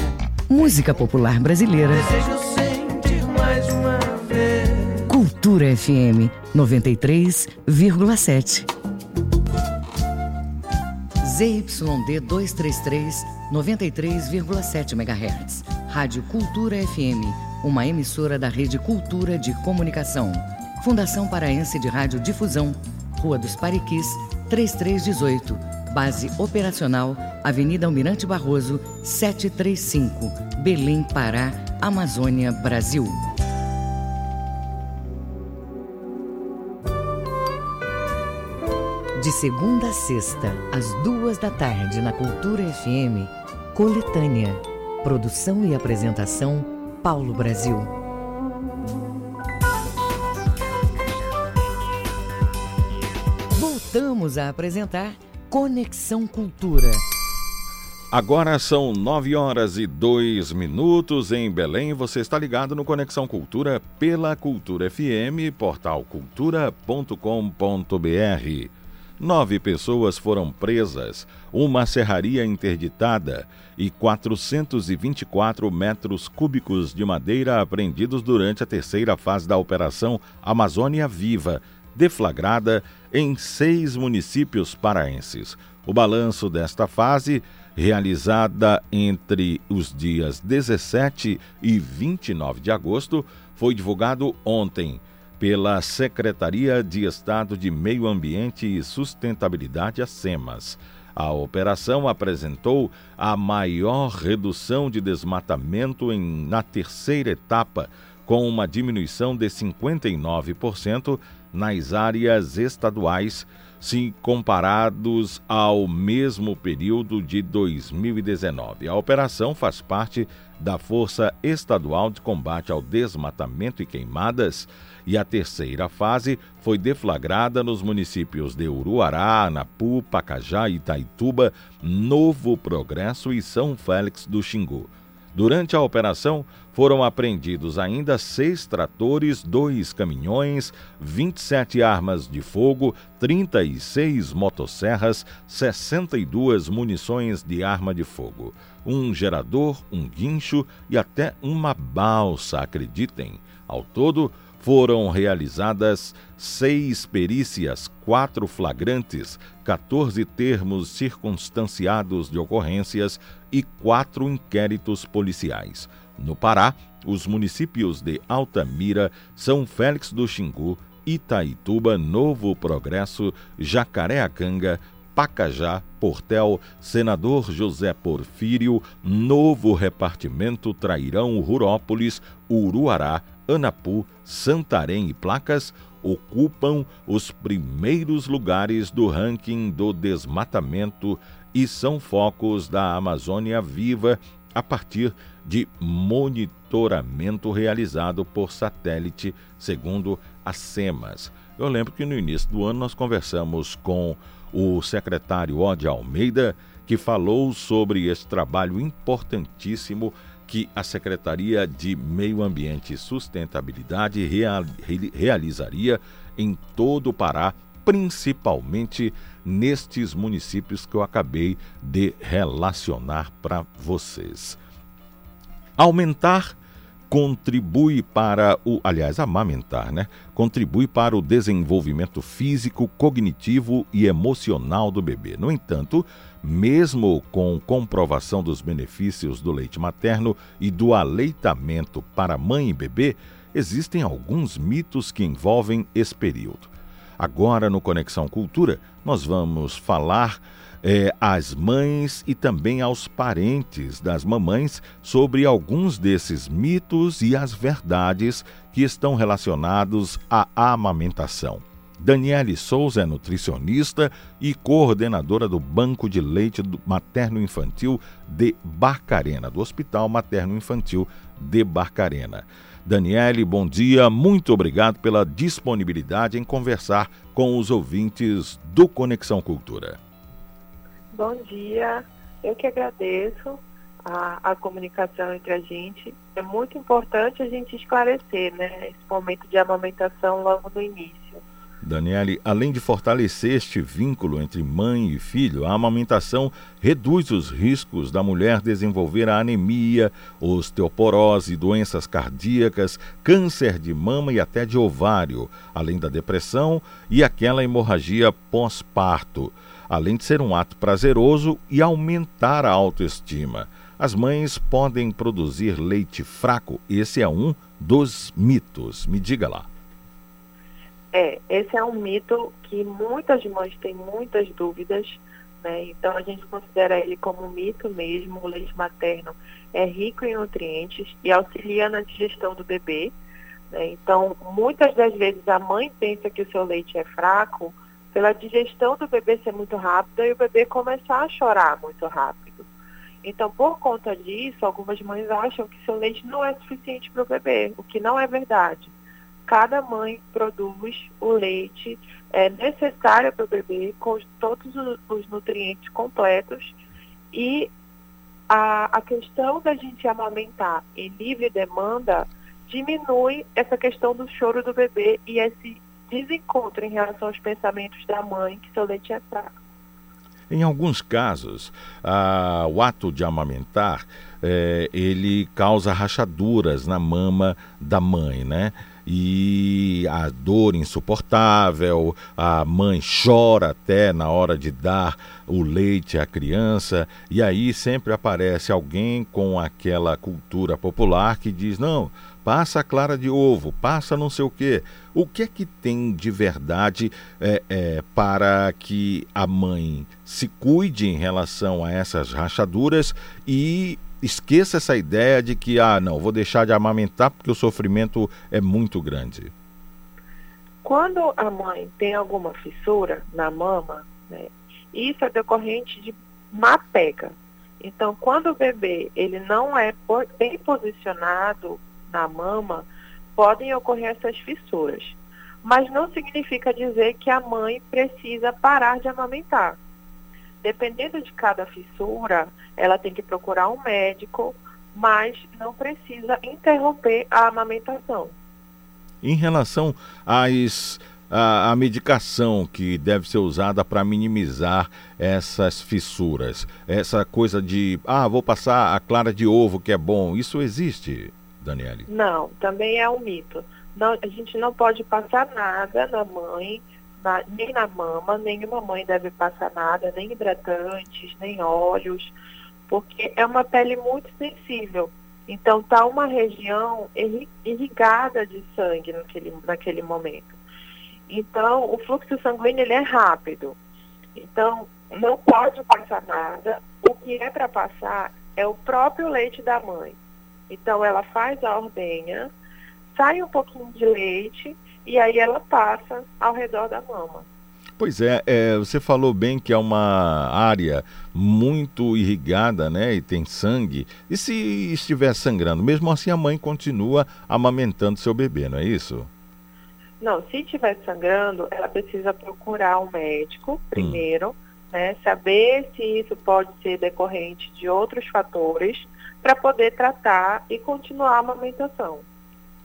Música popular brasileira. Desejo sentir mais uma vez. Cultura FM 93,7. ZYD 233, 93,7 MHz. Rádio Cultura FM, uma emissora da Rede Cultura de Comunicação. Fundação Paraense de Rádio Difusão, Rua dos Pariquis, 3318. Base operacional, Avenida Almirante Barroso, 735, Belém, Pará, Amazônia, Brasil. De segunda a sexta, às duas da tarde, na Cultura FM, Coletânea. Produção e apresentação, Paulo Brasil. Voltamos a apresentar Conexão Cultura. Agora são nove horas e dois minutos em Belém. Você está ligado no Conexão Cultura pela Cultura FM, portal cultura.com.br. Nove pessoas foram presas, uma serraria interditada e 424 metros cúbicos de madeira apreendidos durante a terceira fase da Operação Amazônia Viva, deflagrada em seis municípios paraenses. O balanço desta fase, realizada entre os dias 17 e 29 de agosto, foi divulgado ontem pela Secretaria de Estado de Meio Ambiente e Sustentabilidade, a SEMAS. A operação apresentou a maior redução de desmatamento em, na terceira etapa, com uma diminuição de 59% nas áreas estaduais, se comparados ao mesmo período de 2019. A operação faz parte da Força Estadual de Combate ao Desmatamento e Queimadas e a terceira fase foi deflagrada nos municípios de Uruará, Anapu, Pacajá, Itaituba, Novo Progresso e São Félix do Xingu. Durante a operação, foram apreendidos ainda seis tratores, dois caminhões, 27 armas de fogo, 36 motosserras, 62 munições de arma de fogo, um gerador, um guincho e até uma balsa, acreditem. Ao todo, foram realizadas seis perícias, quatro flagrantes, 14 termos circunstanciados de ocorrências e quatro inquéritos policiais. No Pará, os municípios de Altamira, São Félix do Xingu, Itaituba, Novo Progresso, Jacareacanga, Pacajá, Portel, Senador José Porfírio, Novo Repartimento Trairão, Rurópolis, Uruará, Anapu, Santarém e Placas ocupam os primeiros lugares do ranking do desmatamento e são focos da Amazônia Viva a partir de monitoramento realizado por satélite, segundo a SEMAS. Eu lembro que no início do ano nós conversamos com o secretário Ode Almeida, que falou sobre esse trabalho importantíssimo que a Secretaria de Meio Ambiente e Sustentabilidade real, realizaria em todo o Pará, principalmente nestes municípios que eu acabei de relacionar para vocês. Aumentar contribui para o, aliás, amamentar, né? Contribui para o desenvolvimento físico, cognitivo e emocional do bebê. No entanto, mesmo com comprovação dos benefícios do leite materno e do aleitamento para mãe e bebê, existem alguns mitos que envolvem esse período. Agora, no Conexão Cultura, nós vamos falar é, às mães e também aos parentes das mamães sobre alguns desses mitos e as verdades que estão relacionados à amamentação. Daniele Souza é nutricionista e coordenadora do Banco de Leite Materno Infantil de Barcarena, do Hospital Materno Infantil de Barcarena. Daniele, bom dia, muito obrigado pela disponibilidade em conversar com os ouvintes do Conexão Cultura. Bom dia, eu que agradeço a, a, comunicação entre a gente. É muito importante a gente esclarecer né, esse momento de amamentação logo no início. Daniele, além de fortalecer este vínculo entre mãe e filho, a amamentação reduz os riscos da mulher desenvolver a anemia, osteoporose, doenças cardíacas, câncer de mama e até de ovário, além da depressão e aquela hemorragia pós-parto além de ser um ato prazeroso e aumentar a autoestima. As mães podem produzir leite fraco, esse é um dos mitos. Me diga lá. É, esse é um mito que muitas mães têm muitas dúvidas, né? Então a gente considera ele como um mito mesmo. O leite materno é rico em nutrientes e auxilia na digestão do bebê. Né? Então, muitas das vezes a mãe pensa que o seu leite é fraco pela digestão do bebê ser muito rápida e o bebê começar a chorar muito rápido. Então, por conta disso, algumas mães acham que seu leite não é suficiente para o bebê, o que não é verdade. Cada mãe produz o leite é, necessário para o bebê com todos os nutrientes completos e a, a questão da gente amamentar em livre demanda diminui essa questão do choro do bebê e esse desencontro em relação aos pensamentos da mãe que seu leite é fraco. Em alguns casos, ah, o ato de amamentar eh, ele causa rachaduras na mama da mãe, né? E a dor insuportável, a mãe chora até na hora de dar o leite à criança, e aí sempre aparece alguém com aquela cultura popular que diz: não, passa a clara de ovo, passa não sei o quê. O que é que tem de verdade é, é, para que a mãe se cuide em relação a essas rachaduras e esqueça essa ideia de que, ah, não, vou deixar de amamentar porque o sofrimento é muito grande? Quando a mãe tem alguma fissura na mama, né, isso é decorrente de má pega. Então, quando o bebê ele não é bem posicionado na mama, podem ocorrer essas fissuras. Mas não significa dizer que a mãe precisa parar de amamentar. Dependendo de cada fissura, ela tem que procurar um médico, mas não precisa interromper a amamentação. Em relação às a, a, medicação que deve ser usada para minimizar essas fissuras. Essa coisa de, ah, vou passar a clara de ovo que é bom. Isso existe, Daniele? Não, também é um mito. Não, a gente não pode passar nada na mãe, na, nem na mama, nenhuma mãe deve passar nada, nem hidratantes, nem óleos, porque é uma pele muito sensível. Então está uma região irrigada de sangue naquele, naquele momento. Então, o fluxo sanguíneo ele é rápido. Então, não pode passar nada. O que é para passar é o próprio leite da mãe. Então, ela faz a ordenha, sai um pouquinho de leite e aí ela passa ao redor da mama. Pois é, é, você falou bem que é uma área muito irrigada, né? E tem sangue. E se estiver sangrando, mesmo assim a mãe continua amamentando seu bebê, não é isso? Não, se estiver sangrando, ela precisa procurar um médico primeiro, hum. né, saber se isso pode ser decorrente de outros fatores para poder tratar e continuar a amamentação.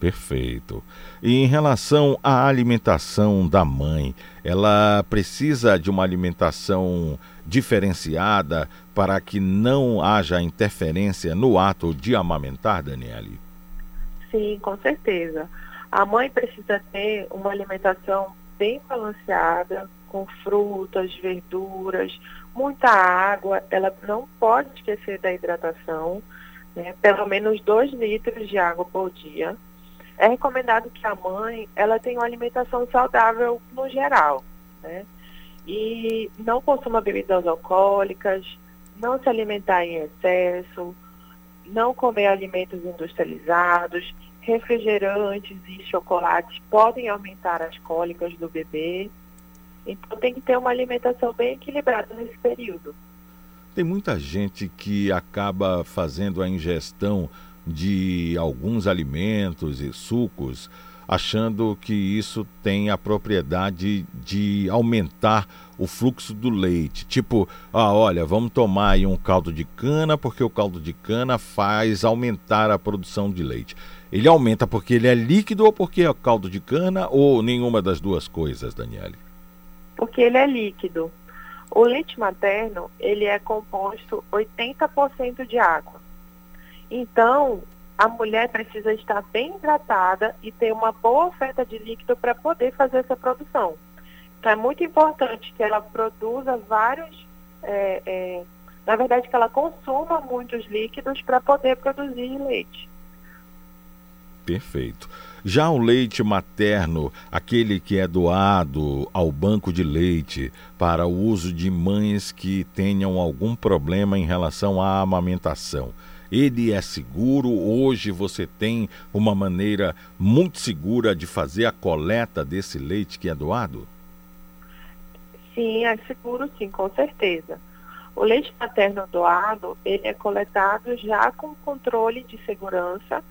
Perfeito. E em relação à alimentação da mãe, ela precisa de uma alimentação diferenciada para que não haja interferência no ato de amamentar, Daniele? Sim, com certeza. A mãe precisa ter uma alimentação bem balanceada, com frutas, verduras, muita água. Ela não pode esquecer da hidratação, né? pelo menos 2 litros de água por dia. É recomendado que a mãe ela tenha uma alimentação saudável no geral, né? E não consuma bebidas alcoólicas, não se alimentar em excesso, não comer alimentos industrializados refrigerantes e chocolates podem aumentar as cólicas do bebê. Então tem que ter uma alimentação bem equilibrada nesse período. Tem muita gente que acaba fazendo a ingestão de alguns alimentos e sucos achando que isso tem a propriedade de aumentar o fluxo do leite. Tipo, ah, olha, vamos tomar aí um caldo de cana, porque o caldo de cana faz aumentar a produção de leite. Ele aumenta porque ele é líquido ou porque é caldo de cana ou nenhuma das duas coisas, Daniele? Porque ele é líquido. O leite materno, ele é composto 80% de água. Então, a mulher precisa estar bem hidratada e ter uma boa oferta de líquido para poder fazer essa produção. Então é muito importante que ela produza vários, é, é, na verdade que ela consuma muitos líquidos para poder produzir leite. Perfeito. Já o leite materno, aquele que é doado ao banco de leite para o uso de mães que tenham algum problema em relação à amamentação ele é seguro. Hoje você tem uma maneira muito segura de fazer a coleta desse leite que é doado? Sim, é seguro sim, com certeza. O leite materno doado, ele é coletado já com controle de segurança.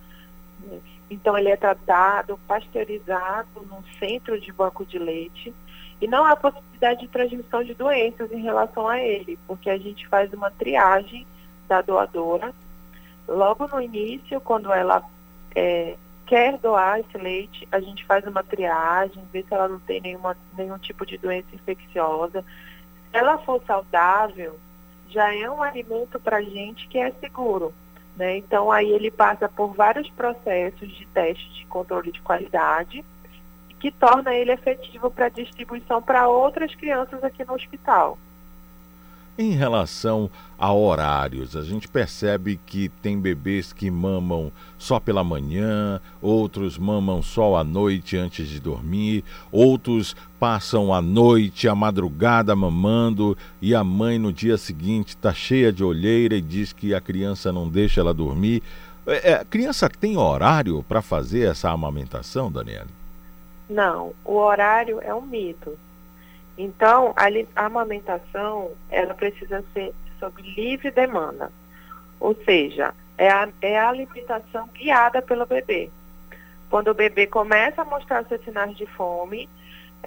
Então ele é tratado, pasteurizado no centro de banco de leite e não há possibilidade de transmissão de doenças em relação a ele, porque a gente faz uma triagem da doadora logo no início, quando ela é, quer doar esse leite, a gente faz uma triagem, vê se ela não tem nenhuma, nenhum tipo de doença infecciosa. Se ela for saudável, já é um alimento para a gente que é seguro. Né? Então, aí ele passa por vários processos de teste de controle de qualidade, que torna ele efetivo para distribuição para outras crianças aqui no hospital. Em relação a horários, a gente percebe que tem bebês que mamam só pela manhã, outros mamam só à noite antes de dormir, outros passam a noite, a madrugada mamando e a mãe no dia seguinte está cheia de olheira e diz que a criança não deixa ela dormir. É, a criança tem horário para fazer essa amamentação, Daniela? Não, o horário é um mito. Então, a, amamentação, ela precisa ser sob livre demanda. Ou seja, é a, é a alimentação guiada pelo bebê. Quando o bebê começa a mostrar seus sinais de fome,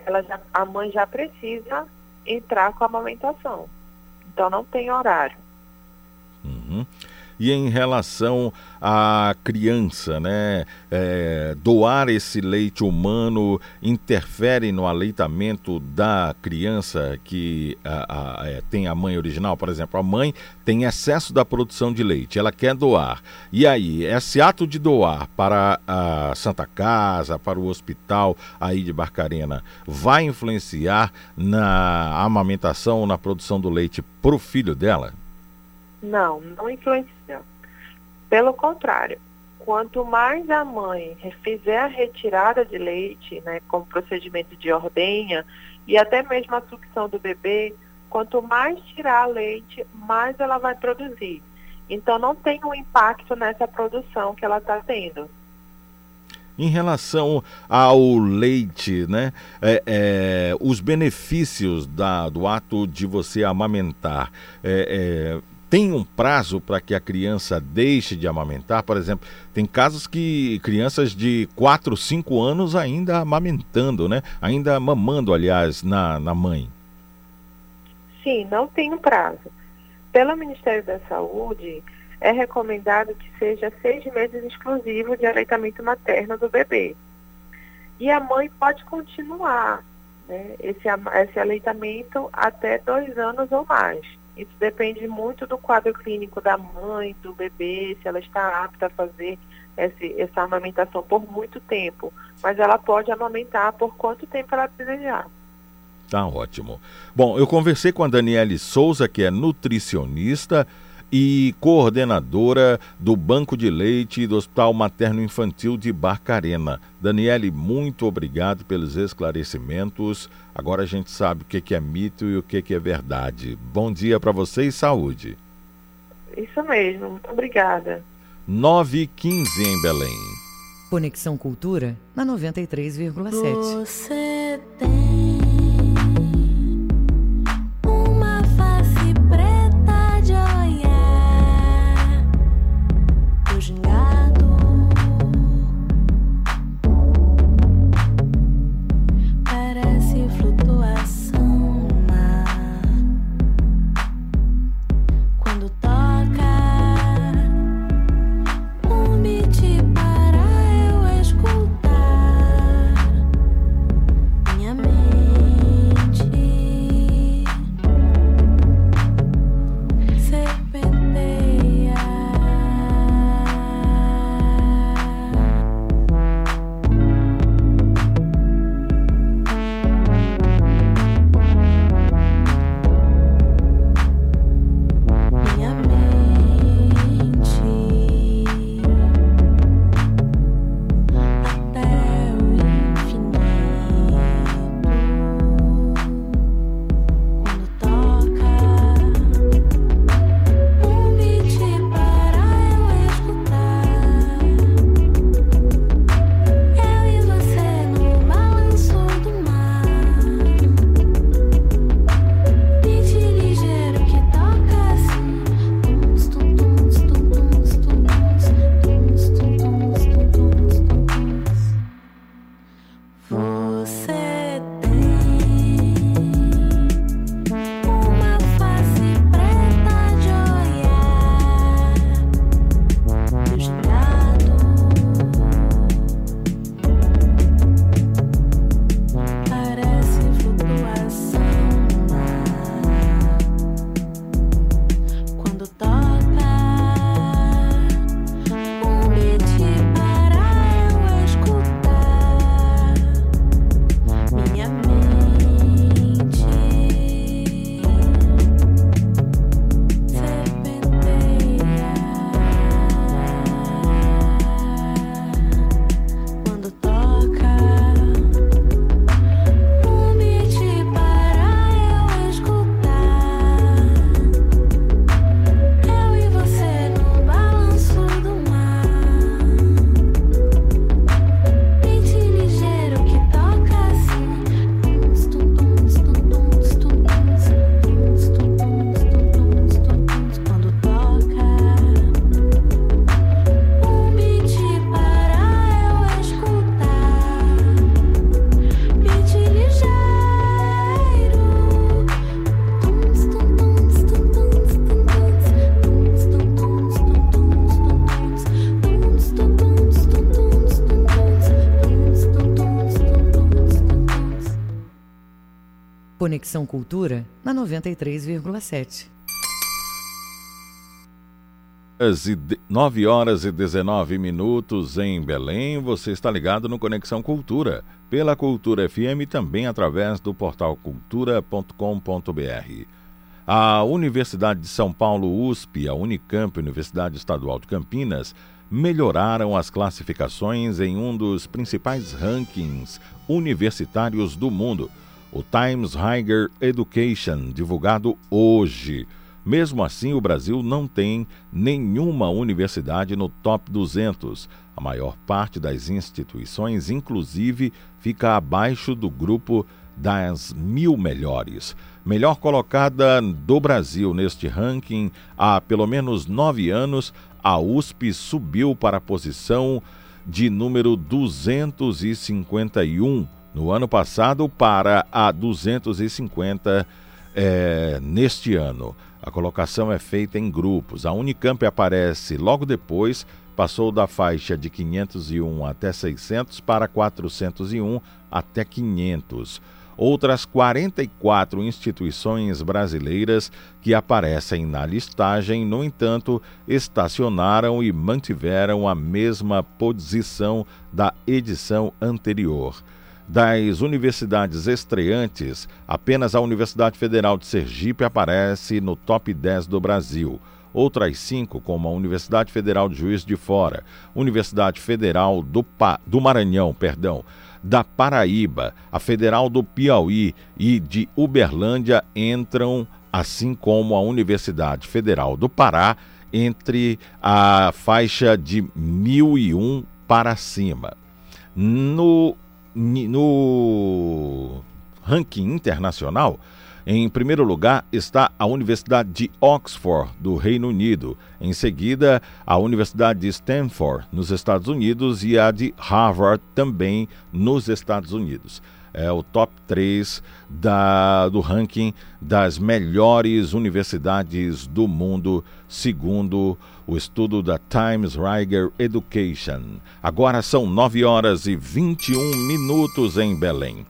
ela já, a mãe já precisa entrar com a amamentação. Então não tem horário. Uhum. E em relação à criança, né? É, doar esse leite humano interfere no aleitamento da criança que a, a, é, tem a mãe original? Por exemplo, a mãe tem excesso da produção de leite, ela quer doar. E aí, esse ato de doar para a Santa Casa, para o hospital aí de Barcarena, vai influenciar na amamentação, na produção do leite para o filho dela? Não, não influencia. Pelo contrário, quanto mais a mãe fizer a retirada de leite, né, procedimento de ordenha, e até mesmo a sucção do bebê, quanto mais tirar leite, mais ela vai produzir. Então não tem um impacto nessa produção que ela está tendo. Em relação ao leite, né? É, é, os benefícios da, do ato de você amamentar. É, é tem um prazo para que a criança deixe de amamentar? Por exemplo, tem casos que crianças de 4, 5 anos ainda amamentando, né? Ainda mamando, aliás, na, na mãe. Sim, não tem um prazo. Pelo Ministério da Saúde, é recomendado que seja seis meses exclusivo de aleitamento materno do bebê. E a mãe pode continuar né, esse, esse aleitamento até dois anos ou mais. Isso depende muito do quadro clínico da mãe, do bebê, se ela está apta a fazer esse, essa amamentação por muito tempo. Mas ela pode amamentar por quanto tempo ela desejar. Tá ótimo. Bom, eu conversei com a Daniele Souza, que é nutricionista e coordenadora do Banco de Leite do Hospital Materno Infantil de Barcarena. Daniele, muito obrigado pelos esclarecimentos. Agora a gente sabe o que é mito e o que é verdade. Bom dia para você e saúde. Isso mesmo, muito obrigada. 9 e 15 em Belém. Conexão Cultura na 93,7. Você tem Conexão Cultura na 93,7. 9 horas e 19 minutos em Belém. Você está ligado no Conexão Cultura, pela Cultura FM e também através do portal cultura.com.br. A Universidade de São Paulo USP, a Unicamp, Universidade Estadual de Campinas, melhoraram as classificações em um dos principais rankings universitários do mundo, o Times Higher Education, divulgado hoje. Mesmo assim, o Brasil não tem nenhuma universidade no top 200. A maior parte das instituições, inclusive, fica abaixo do grupo das mil melhores. Melhor colocada do Brasil neste ranking há pelo menos nove anos, a USP subiu para a posição de número 251 no ano passado para a 250 é, neste ano. A colocação é feita em grupos. A Unicamp aparece logo depois, passou da faixa de 501 até 600 para 401 até 500. Outras 44 instituições brasileiras que aparecem na listagem, no entanto, estacionaram e mantiveram a mesma posição da edição anterior. Das universidades estreantes, apenas a Universidade Federal de Sergipe aparece no top 10 do Brasil. Outras cinco, como a Universidade Federal de Juiz de Fora, Universidade Federal do, pa... do Maranhão, perdão, da Paraíba, a Federal do Piauí e de Uberlândia entram, assim como a Universidade Federal do Pará, entre a faixa de 1001 para cima. No no ranking internacional, em primeiro lugar está a Universidade de Oxford, do Reino Unido. Em seguida, a Universidade de Stanford, nos Estados Unidos, e a de Harvard, também nos Estados Unidos. É o top 3 da, do ranking das melhores universidades do mundo, segundo o estudo da Times Riger Education. Agora são 9 horas e 21 minutos em Belém.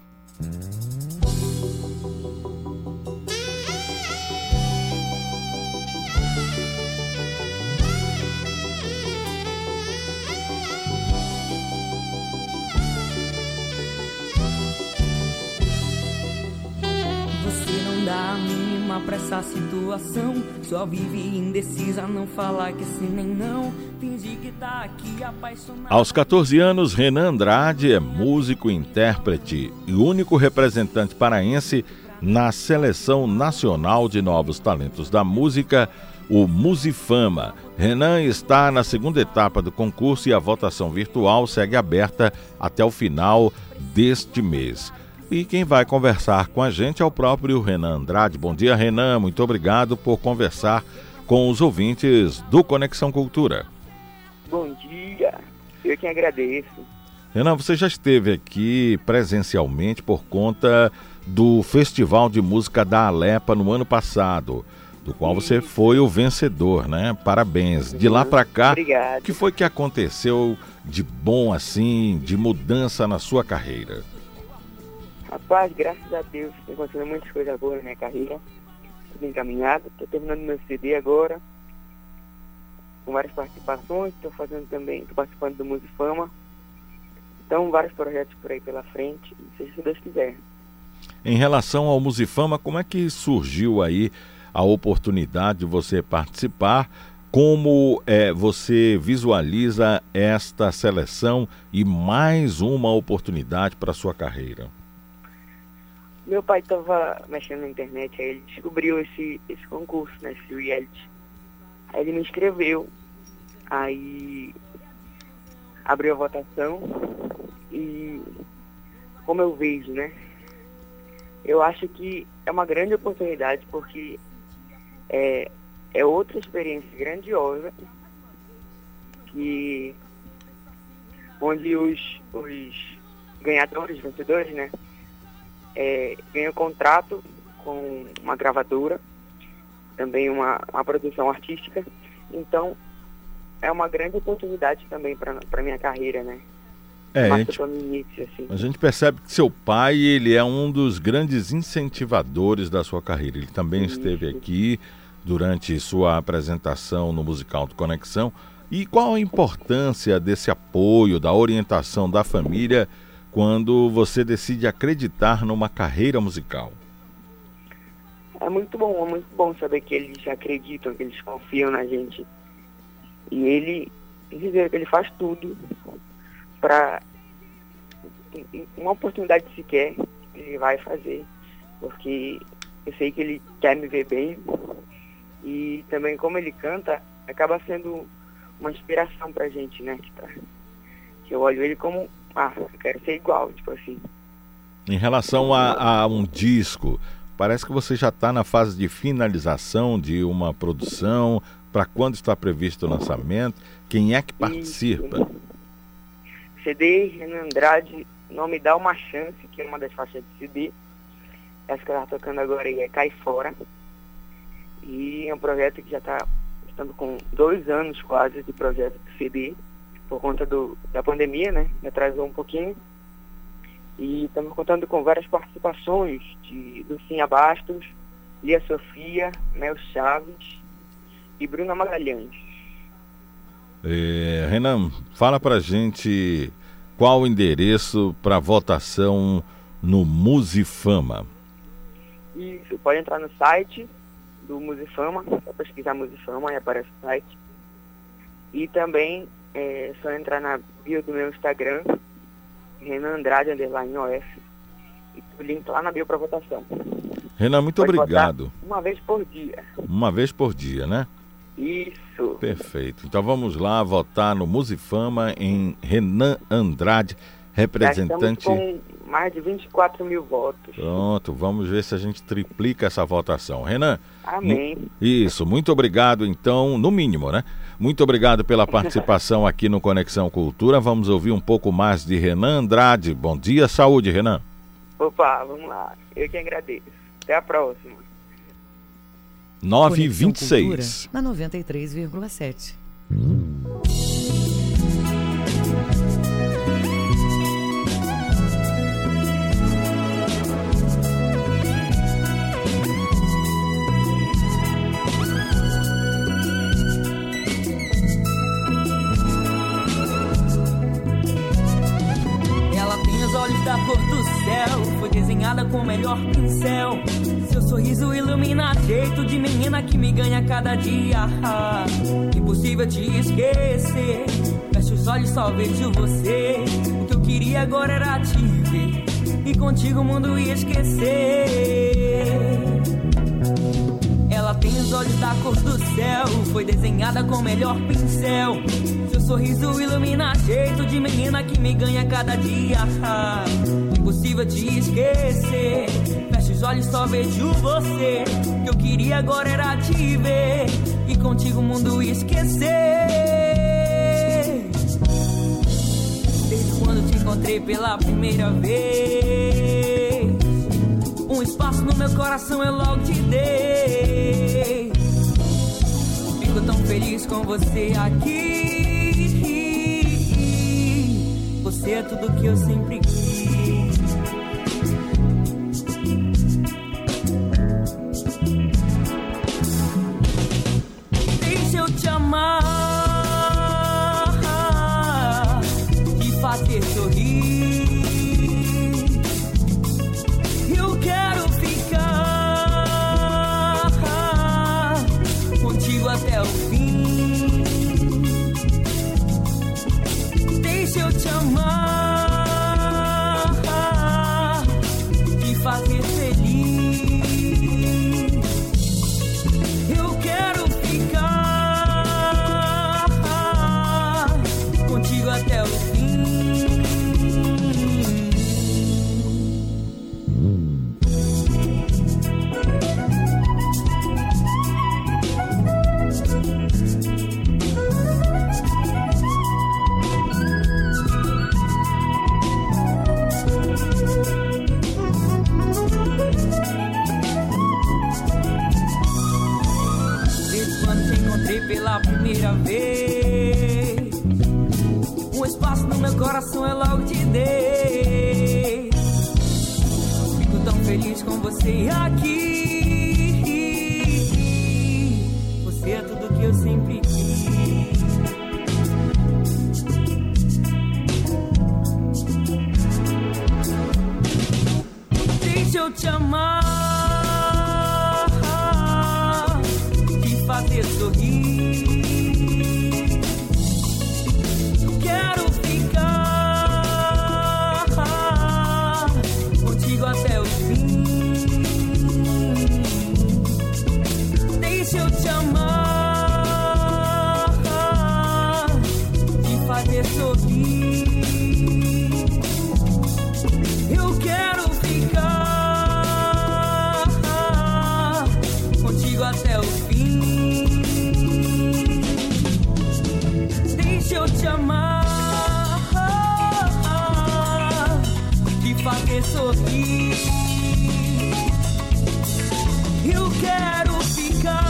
Pra essa situação. Só vive indecisa, não que sim nem não. Finge que tá aqui apaixonado. Aos 14 anos, Renan Andrade é músico, intérprete e único representante paraense na Seleção Nacional de Novos Talentos da Música, o Musifama. Renan está na segunda etapa do concurso e a votação virtual segue aberta até o final deste mês. E quem vai conversar com a gente é o próprio Renan Andrade. Bom dia, Renan. Muito obrigado por conversar com os ouvintes do Conexão Cultura. Bom dia. Eu quem agradeço. Renan, você já esteve aqui presencialmente por conta do Festival de Música da Alepa no ano passado, do qual você foi o vencedor, né? Parabéns. De lá para cá, Obrigado. o que foi que aconteceu de bom assim, de mudança na sua carreira? Rapaz, graças a Deus, tem acontecendo muitas coisas agora na minha carreira. Tudo encaminhado. Estou terminando meu CD agora. Com várias participações. Estou fazendo também, estou participando do Musifama. Então, vários projetos por aí pela frente. Se Deus quiser. Em relação ao Musifama, como é que surgiu aí a oportunidade de você participar? Como é, você visualiza esta seleção e mais uma oportunidade para a sua carreira? Meu pai estava mexendo na internet, aí ele descobriu esse, esse concurso, né, esse reality. Aí ele me inscreveu, aí abriu a votação e como eu vejo, né? Eu acho que é uma grande oportunidade porque é, é outra experiência grandiosa que onde os, os ganhadores, vencedores, né? É, ganhei um contrato com uma gravadora, também uma, uma produção artística. Então, é uma grande oportunidade também para a minha carreira, né? É, a gente, início, assim. a gente percebe que seu pai ele é um dos grandes incentivadores da sua carreira. Ele também esteve aqui durante sua apresentação no musical do Conexão. E qual a importância desse apoio, da orientação da família quando você decide acreditar numa carreira musical? É muito bom, é muito bom saber que eles acreditam, que eles confiam na gente. E ele, dizer que ele faz tudo para uma oportunidade sequer ele vai fazer, porque eu sei que ele quer me ver bem e também como ele canta, acaba sendo uma inspiração pra gente, né? Que, tá, que eu olho ele como, ah, eu quero ser igual, tipo assim. Em relação a, a um disco, parece que você já está na fase de finalização de uma produção. Para quando está previsto o lançamento? Quem é que participa? CD Renan Andrade, não me dá uma chance, que é uma das faixas de CD. Essa que eu tava tocando agora aí é Cai Fora. E é um projeto que já está estando com dois anos quase de projeto de CD, por conta do, da pandemia, né? Me atrasou um pouquinho. E estamos contando com várias participações de Lucinha Bastos, Lia Sofia, Mel Chaves e Bruna Magalhães. É, Renan, fala pra gente qual o endereço para votação no Musifama. Isso, pode entrar no site do Musifama, só pesquisar Musifama e aparece o site. E também é só entrar na bio do meu Instagram, Renan Andrade, underline OF, e o link lá na bio para votação. Renan, muito Pode obrigado. Uma vez por dia. Uma vez por dia, né? Isso. Perfeito. Então vamos lá votar no Musifama em Renan Andrade, representante. com mais de 24 mil votos. Pronto, vamos ver se a gente triplica essa votação. Renan. Amém. Isso, muito obrigado, então, no mínimo, né? Muito obrigado pela participação aqui no Conexão Cultura. Vamos ouvir um pouco mais de Renan Andrade. Bom dia, saúde, Renan. Opa, vamos lá. Eu que agradeço. Até a próxima. 9 e Conexão 26. Cultura, na 93,7. Melhor pincel. Seu sorriso ilumina jeito de menina que me ganha cada dia. Ah, Impossível te esquecer. Fecho os olhos, só vejo você. O que eu queria agora era te ver. E contigo o mundo ia esquecer. Ela tem os olhos da cor do céu, foi desenhada com o melhor pincel. Seu sorriso ilumina jeito de menina que me ganha cada dia. Ah, Impossível te esquecer. Fecho os olhos, só vejo você. O que eu queria agora era te ver e contigo o mundo esquecer. Desde quando te encontrei pela primeira vez. Um espaço no meu coração eu logo te dei. Fico tão feliz com você aqui. Você é tudo que eu sempre quis. Você aqui. Fazer sorrir. Eu quero ficar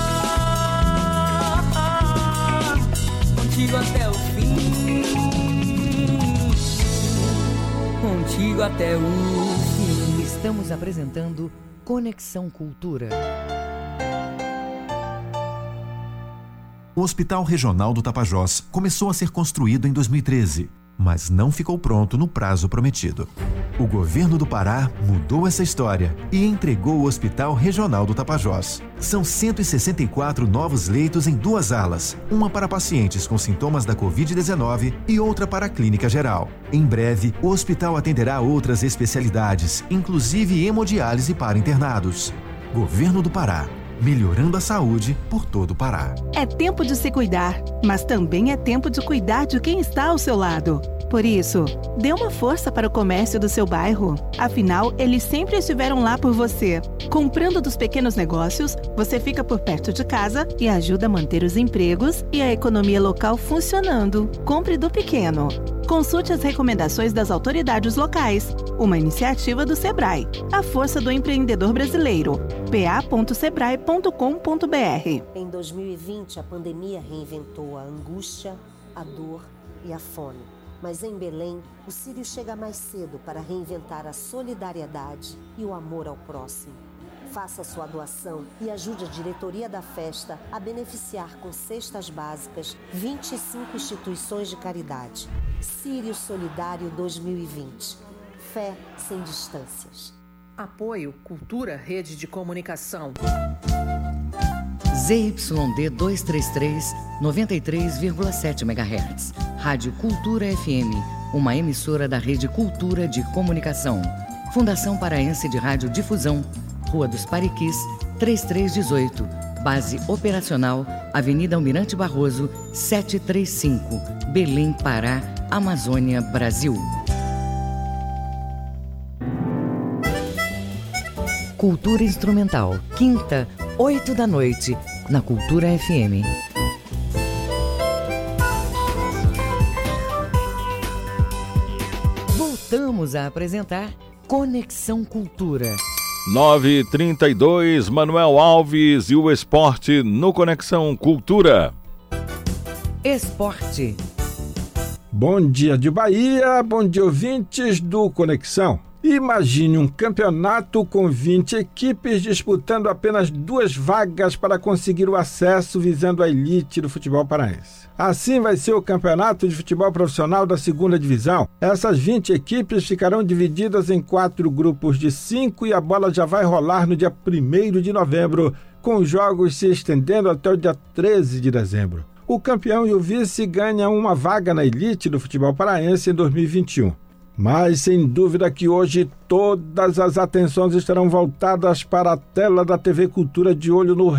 contigo até o fim. Contigo até o fim. Estamos apresentando Conexão Cultura. O Hospital Regional do Tapajós começou a ser construído em 2013, mas não ficou pronto no prazo prometido. O governo do Pará mudou essa história e entregou o Hospital Regional do Tapajós. São 164 novos leitos em duas alas, uma para pacientes com sintomas da Covid-19 e outra para a clínica geral. Em breve, o hospital atenderá outras especialidades, inclusive hemodiálise para internados. Governo do Pará melhorando a saúde por todo o Pará. É tempo de se cuidar, mas também é tempo de cuidar de quem está ao seu lado. Por isso, dê uma força para o comércio do seu bairro. Afinal, eles sempre estiveram lá por você. Comprando dos pequenos negócios, você fica por perto de casa e ajuda a manter os empregos e a economia local funcionando. Compre do pequeno. Consulte as recomendações das autoridades locais. Uma iniciativa do Sebrae. A força do empreendedor brasileiro. pa.sebrae.com.br. Em 2020, a pandemia reinventou a angústia, a dor e a fome. Mas em Belém, o Sírio chega mais cedo para reinventar a solidariedade e o amor ao próximo. Faça sua doação e ajude a diretoria da festa a beneficiar com cestas básicas 25 instituições de caridade. Sírio Solidário 2020. Fé sem distâncias. Apoio Cultura Rede de Comunicação. ZYD 233, 93,7 MHz. Rádio Cultura FM, uma emissora da Rede Cultura de Comunicação. Fundação Paraense de Rádio Difusão, Rua dos Pariquis, 3318. Base operacional, Avenida Almirante Barroso, 735, Belém, Pará, Amazônia, Brasil. Cultura Instrumental, quinta, 8 da noite, na Cultura FM. Voltamos a apresentar Conexão Cultura. 932 Manuel Alves e o esporte no Conexão Cultura. Esporte. Bom dia de Bahia, bom dia ouvintes do Conexão. Imagine um campeonato com 20 equipes disputando apenas duas vagas para conseguir o acesso visando a elite do futebol paraense. Assim vai ser o campeonato de futebol profissional da segunda divisão. Essas 20 equipes ficarão divididas em quatro grupos de cinco e a bola já vai rolar no dia 1 de novembro, com os jogos se estendendo até o dia 13 de dezembro. O campeão e o vice ganham uma vaga na elite do futebol paraense em 2021. Mas sem dúvida que hoje todas as atenções estarão voltadas para a tela da TV Cultura de olho no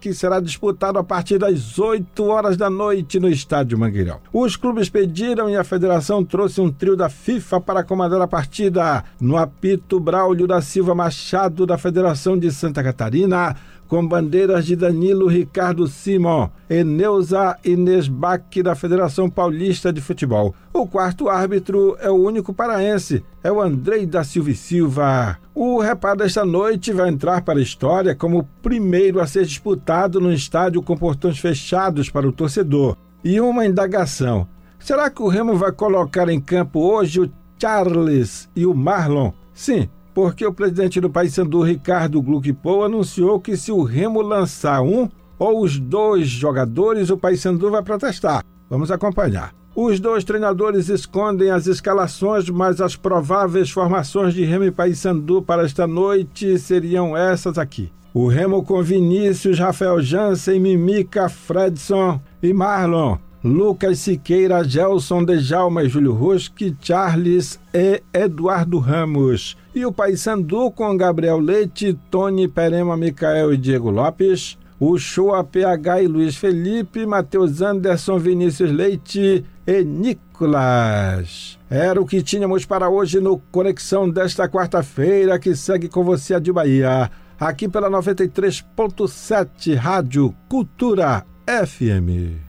que será disputado a partir das 8 horas da noite no Estádio Mangueirão. Os clubes pediram e a federação trouxe um trio da FIFA para comandar a partida. No apito Braulio da Silva Machado, da Federação de Santa Catarina, com bandeiras de Danilo Ricardo Simon, Eneuza Inês Bach, da Federação Paulista de Futebol. O quarto árbitro é o único paraense, é o Andrei da Silva Silva. O reparo desta noite vai entrar para a história como o primeiro a ser disputado num estádio com portões fechados para o torcedor. E uma indagação: será que o Remo vai colocar em campo hoje o Charles e o Marlon? Sim, porque o presidente do Paysandu, Ricardo Gluckpou, anunciou que se o Remo lançar um ou os dois jogadores, o Paysandu vai protestar. Vamos acompanhar. Os dois treinadores escondem as escalações, mas as prováveis formações de Remo e Paysandu para esta noite seriam essas aqui. O Remo com Vinícius, Rafael Jansen, Mimica, Fredson e Marlon. Lucas Siqueira, Gelson Dejalma e Júlio Ruski, Charles e Eduardo Ramos. E o Paysandu com Gabriel Leite, Tony Perema, Micael e Diego Lopes. O Show PH e Luiz Felipe, Matheus Anderson, Vinícius Leite e Nicolas. Era o que tínhamos para hoje no Conexão desta quarta-feira, que segue com você de Bahia, aqui pela 93.7 Rádio Cultura FM.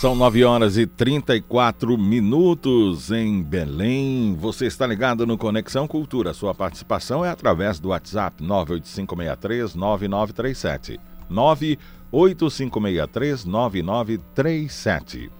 São 9 horas e 34 minutos em Belém. Você está ligado no Conexão Cultura. Sua participação é através do WhatsApp 985639937. 985639937.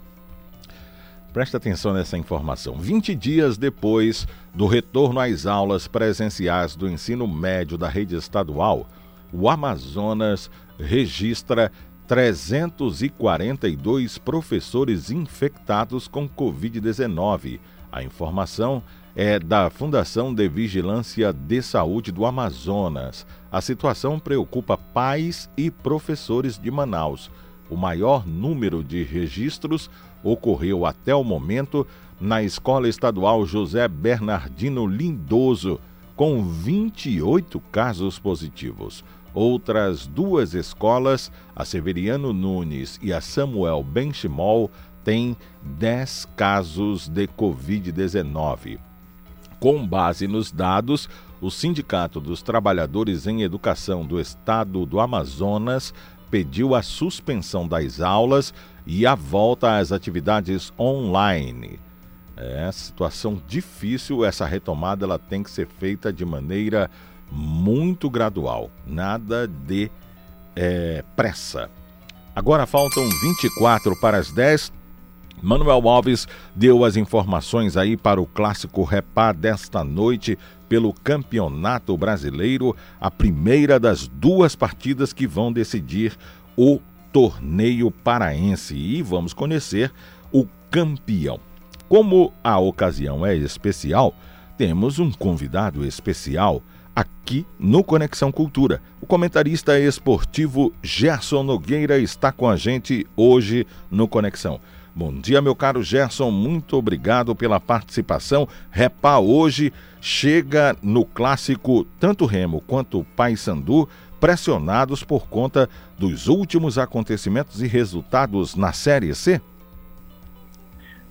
Preste atenção nessa informação. 20 dias depois do retorno às aulas presenciais do ensino médio da rede estadual, o Amazonas registra 342 professores infectados com Covid-19. A informação é da Fundação de Vigilância de Saúde do Amazonas. A situação preocupa pais e professores de Manaus. O maior número de registros ocorreu até o momento na Escola Estadual José Bernardino Lindoso, com 28 casos positivos. Outras duas escolas, a Severiano Nunes e a Samuel Benchimol, têm 10 casos de Covid-19. Com base nos dados, o Sindicato dos Trabalhadores em Educação do Estado do Amazonas pediu a suspensão das aulas e a volta às atividades online. É situação difícil, essa retomada ela tem que ser feita de maneira muito gradual, nada de é, pressa. Agora faltam 24 para as 10. Manuel Alves deu as informações aí para o clássico Repá desta noite pelo Campeonato Brasileiro, a primeira das duas partidas que vão decidir o torneio paraense. E vamos conhecer o campeão. Como a ocasião é especial, temos um convidado especial aqui no Conexão Cultura. O comentarista esportivo Gerson Nogueira está com a gente hoje no Conexão. Bom dia, meu caro Gerson, muito obrigado pela participação. Repá hoje chega no clássico tanto Remo quanto Paysandu pressionados por conta dos últimos acontecimentos e resultados na Série C?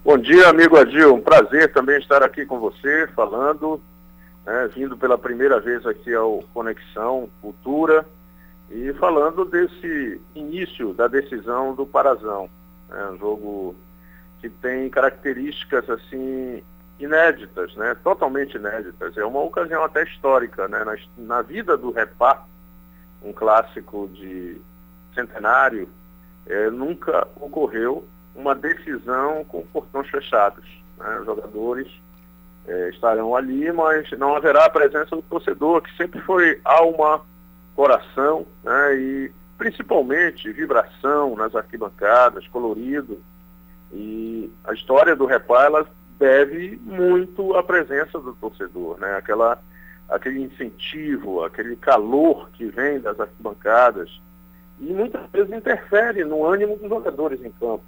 Bom dia, amigo Adil. Um prazer também estar aqui com você, falando né, vindo pela primeira vez aqui ao Conexão Cultura e falando desse início da decisão do Parazão. Né, um jogo que tem características assim inéditas, né, totalmente inéditas. É uma ocasião até histórica né, na, na vida do Repá, um clássico de centenário, é, nunca ocorreu uma decisão com portões fechados. Né, jogadores é, estarão ali, mas não haverá a presença do torcedor, que sempre foi alma, coração, né, e principalmente vibração nas arquibancadas, colorido. E a história do Repá, ela deve muito à presença do torcedor, né, aquela, aquele incentivo, aquele calor que vem das arquibancadas, e muitas vezes interfere no ânimo dos jogadores em campo.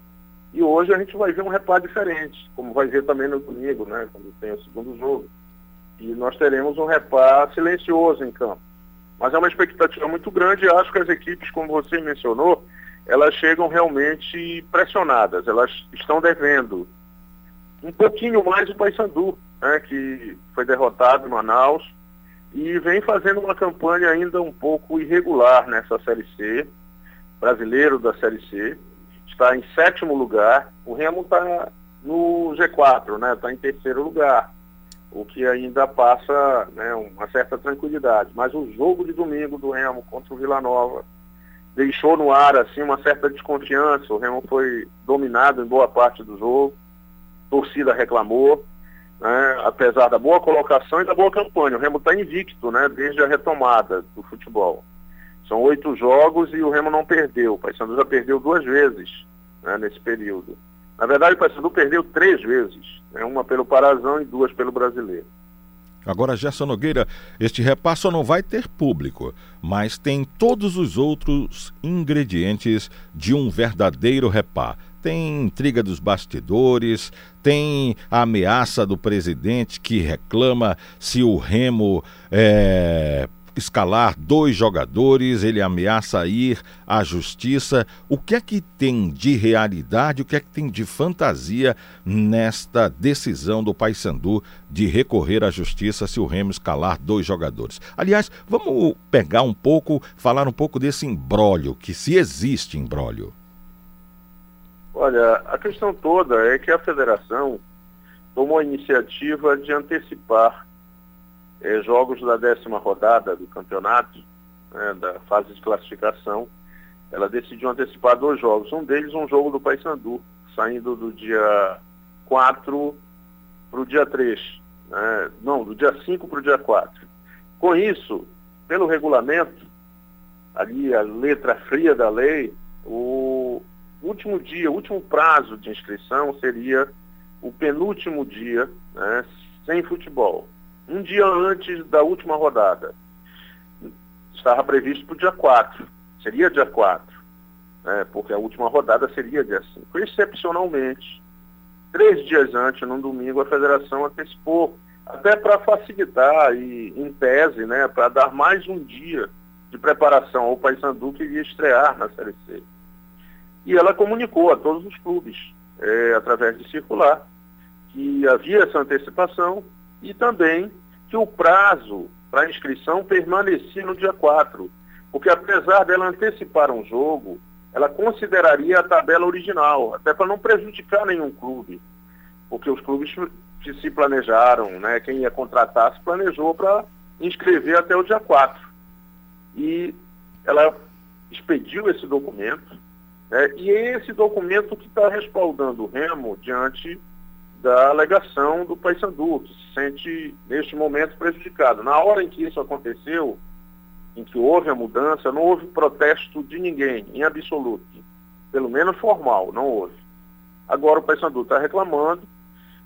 E hoje a gente vai ver um reparo diferente, como vai ver também no domingo, né, quando tem o segundo jogo. E nós teremos um reparo silencioso em campo. Mas é uma expectativa muito grande e acho que as equipes, como você mencionou, elas chegam realmente pressionadas, elas estão devendo um pouquinho mais o Paysandu, né, que foi derrotado em Manaus e vem fazendo uma campanha ainda um pouco irregular nessa Série C, brasileiro da Série C, está em sétimo lugar, o Remo está no G4, né? Está em terceiro lugar, o que ainda passa né, uma certa tranquilidade. Mas o jogo de domingo do Remo contra o Vila Nova deixou no ar assim uma certa desconfiança. O Remo foi dominado em boa parte do jogo, a torcida reclamou né, apesar da boa colocação e da boa campanha. O Remo está invicto, né, desde a retomada do futebol. São oito jogos e o Remo não perdeu. O Paysandu já perdeu duas vezes né, nesse período. Na verdade, o Paysandu perdeu três vezes, né, uma pelo Parazão e duas pelo Brasileiro. Agora, Gerson Nogueira, este repasso não vai ter público, mas tem todos os outros ingredientes de um verdadeiro repá. Tem intriga dos bastidores, tem a ameaça do presidente que reclama se o Remo é, escalar dois jogadores, ele ameaça ir à justiça. O que é que tem de realidade, o que é que tem de fantasia nesta decisão do Paysandu de recorrer à justiça se o Remo escalar dois jogadores? Aliás, vamos pegar um pouco, falar um pouco desse embrólio, que se existe embrólio. Olha, a questão toda é que a federação tomou a iniciativa de antecipar é, jogos da décima rodada do campeonato, né, da fase de classificação, ela decidiu antecipar dois jogos. Um deles, um jogo do Paysandu, saindo do dia 4 para o dia 3. Né, não, do dia 5 para o dia 4. Com isso, pelo regulamento, ali a letra fria da lei, o último dia, o último prazo de inscrição seria o penúltimo dia, né, sem futebol um dia antes da última rodada. Estava previsto para o dia 4, seria dia 4, né, porque a última rodada seria dia 5. Excepcionalmente, três dias antes, num domingo, a federação antecipou, até para facilitar e, em tese, né, para dar mais um dia de preparação ao Paysandu que iria estrear na Série C. E ela comunicou a todos os clubes, é, através de circular, que havia essa antecipação e também que o prazo para inscrição permanecia no dia 4, porque apesar dela antecipar um jogo, ela consideraria a tabela original, até para não prejudicar nenhum clube, porque os clubes que se planejaram, né, quem ia contratar se planejou para inscrever até o dia 4. E ela expediu esse documento, né, e é esse documento que está respaldando o Remo diante da alegação do Paysandu, que se sente, neste momento, prejudicado. Na hora em que isso aconteceu, em que houve a mudança, não houve protesto de ninguém, em absoluto. Pelo menos formal, não houve. Agora o Paysandu está reclamando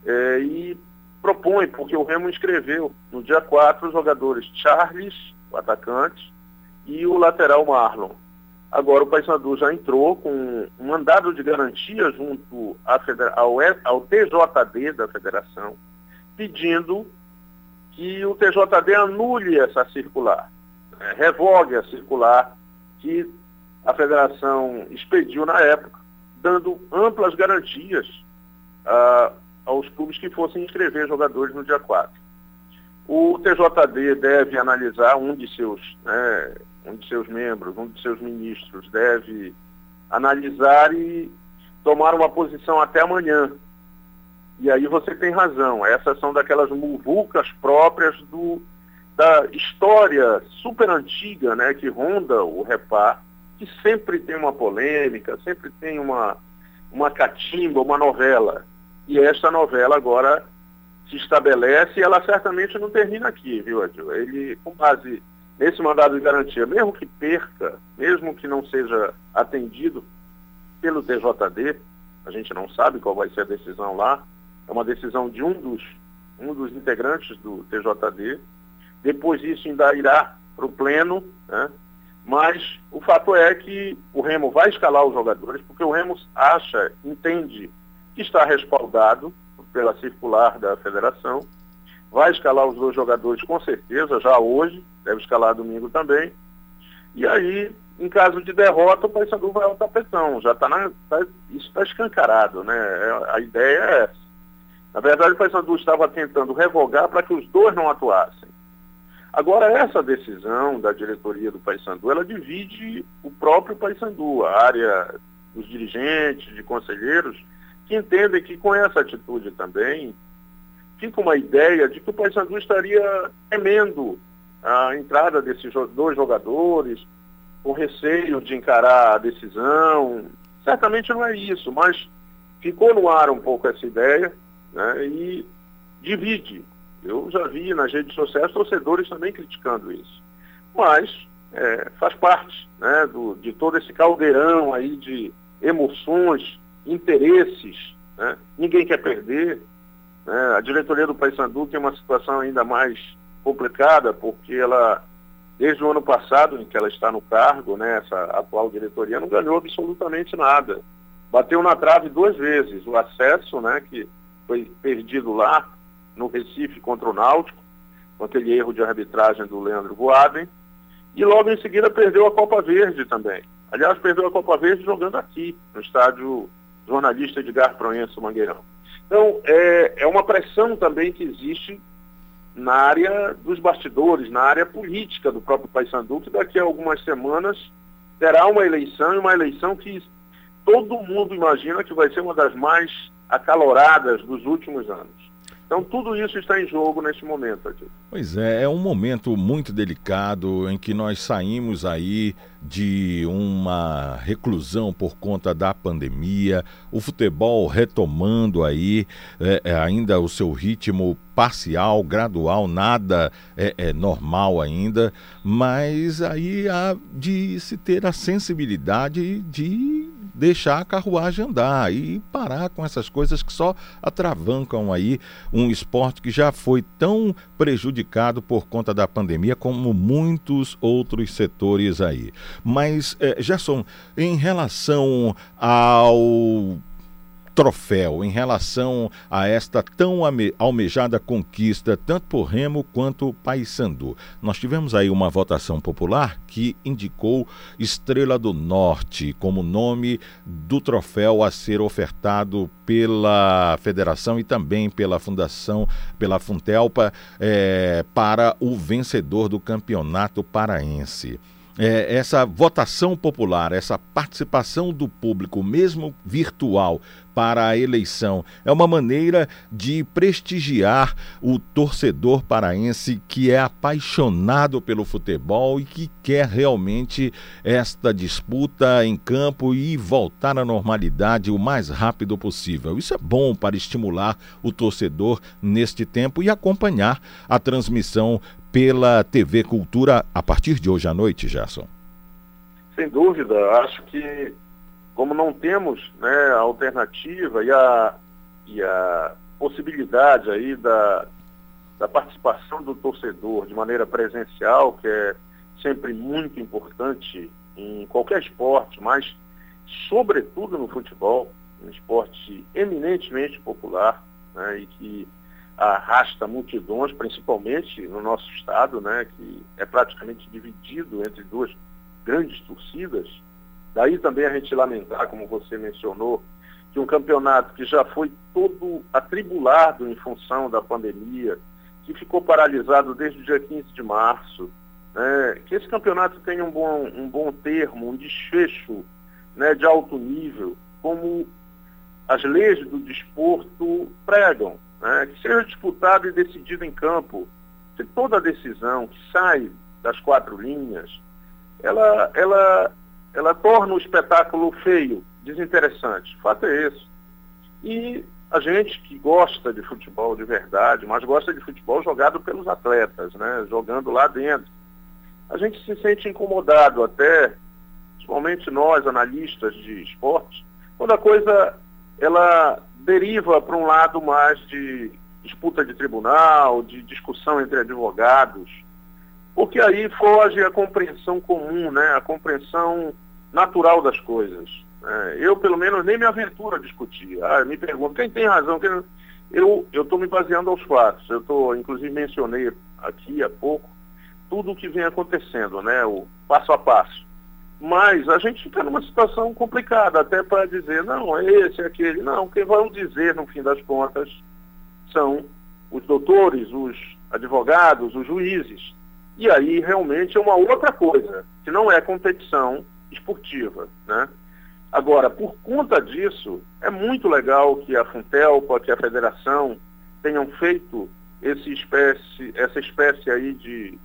é, e propõe, porque o Remo inscreveu no dia 4 os jogadores Charles, o atacante, e o lateral Marlon. Agora o Paysandu já entrou com um mandado de garantia junto ao, ao TJD da federação, pedindo que o TJD anule essa circular, né, revogue a circular que a federação expediu na época, dando amplas garantias uh, aos clubes que fossem inscrever jogadores no dia 4. O TJD deve analisar um de seus né, um de seus membros, um de seus ministros deve analisar e tomar uma posição até amanhã. E aí você tem razão, essas são daquelas muvucas próprias do, da história super antiga né, que ronda o repar, que sempre tem uma polêmica, sempre tem uma, uma catimba, uma novela. E esta novela agora se estabelece e ela certamente não termina aqui, viu, Adil? Ele, com base nesse mandado de garantia, mesmo que perca, mesmo que não seja atendido pelo TJD, a gente não sabe qual vai ser a decisão lá, é uma decisão de um dos, um dos integrantes do TJD, depois isso ainda irá para o pleno, né? mas o fato é que o Remo vai escalar os jogadores, porque o Remo acha, entende que está respaldado pela circular da federação, vai escalar os dois jogadores com certeza, já hoje, deve escalar domingo também. E aí, em caso de derrota, o Paysandu vai ao tapetão. Já está tá, isso está escancarado, né? É, a ideia é essa. Na verdade, o Paysandu estava tentando revogar para que os dois não atuassem. Agora, essa decisão da diretoria do Paysandu, ela divide o próprio Paysandu, a área dos dirigentes, de conselheiros, que entendem que com essa atitude também fica uma ideia de que o Paysandu estaria temendo a entrada desses dois jogadores, com receio de encarar a decisão. Certamente não é isso, mas ficou no ar um pouco essa ideia, né? E divide. Eu já vi nas redes sociais torcedores também criticando isso. Mas é, faz parte né, do, de todo esse caldeirão aí de emoções, interesses. Né? Ninguém quer perder. Né? A diretoria do Paysandu tem uma situação ainda mais complicada, porque ela, desde o ano passado, em que ela está no cargo, né, essa atual diretoria, não ganhou absolutamente nada. Bateu na trave duas vezes. O acesso, né, que foi perdido lá no Recife contra o Náutico, com aquele erro de arbitragem do Leandro Boaden, e logo em seguida perdeu a Copa Verde também. Aliás, perdeu a Copa Verde jogando aqui, no estádio jornalista Edgar Proenço Mangueirão. Então, é, é uma pressão também que existe na área dos bastidores, na área política do próprio Paysandu, que daqui a algumas semanas terá uma eleição, e uma eleição que todo mundo imagina que vai ser uma das mais acaloradas dos últimos anos. Então tudo isso está em jogo neste momento aqui. Pois é, é um momento muito delicado em que nós saímos aí de uma reclusão por conta da pandemia, o futebol retomando aí é, é, ainda o seu ritmo parcial, gradual, nada é, é, normal ainda, mas aí há de se ter a sensibilidade de deixar a carruagem andar e parar com essas coisas que só atravancam aí um esporte que já foi tão prejudicado por conta da pandemia como muitos outros setores aí. Mas, é, Gerson, em relação ao troféu em relação a esta tão almejada conquista, tanto por Remo quanto Paysandu. Nós tivemos aí uma votação popular que indicou Estrela do Norte como nome do troféu a ser ofertado pela federação e também pela fundação, pela Funtelpa, é, para o vencedor do campeonato paraense é, essa votação popular, essa participação do público, mesmo virtual, para a eleição, é uma maneira de prestigiar o torcedor paraense que é apaixonado pelo futebol e que quer realmente esta disputa em campo e voltar à normalidade o mais rápido possível. Isso é bom para estimular o torcedor neste tempo e acompanhar a transmissão pela TV Cultura a partir de hoje à noite, Gerson? Sem dúvida, acho que como não temos né, a alternativa e a, e a possibilidade aí da, da participação do torcedor de maneira presencial, que é sempre muito importante em qualquer esporte, mas sobretudo no futebol, um esporte eminentemente popular, né, e que arrasta multidões, principalmente no nosso estado, né, que é praticamente dividido entre duas grandes torcidas. Daí também a gente lamentar, como você mencionou, que um campeonato que já foi todo atribulado em função da pandemia, que ficou paralisado desde o dia 15 de março, né, que esse campeonato tenha um bom, um bom termo, um desfecho né, de alto nível, como as leis do desporto pregam né, que seja disputado e decidido em campo, que toda decisão que sai das quatro linhas, ela, ela, ela torna o espetáculo feio, desinteressante. O fato é esse. E a gente que gosta de futebol de verdade, mas gosta de futebol jogado pelos atletas, né, jogando lá dentro, a gente se sente incomodado até, principalmente nós, analistas de esporte, quando a coisa ela deriva para um lado mais de disputa de tribunal, de discussão entre advogados, porque aí foge a compreensão comum, né, a compreensão natural das coisas. É, eu, pelo menos, nem me aventuro a discutir. Ah, me pergunto, quem tem razão? Quem... Eu estou me baseando aos fatos. Eu estou, inclusive, mencionei aqui há pouco tudo o que vem acontecendo, né, o passo a passo. Mas a gente fica numa situação complicada, até para dizer, não, é esse, é aquele. Não, quem vão dizer, no fim das contas, são os doutores, os advogados, os juízes. E aí realmente é uma outra coisa, que não é competição esportiva. Né? Agora, por conta disso, é muito legal que a Funtelpa, que a federação tenham feito esse espécie, essa espécie aí de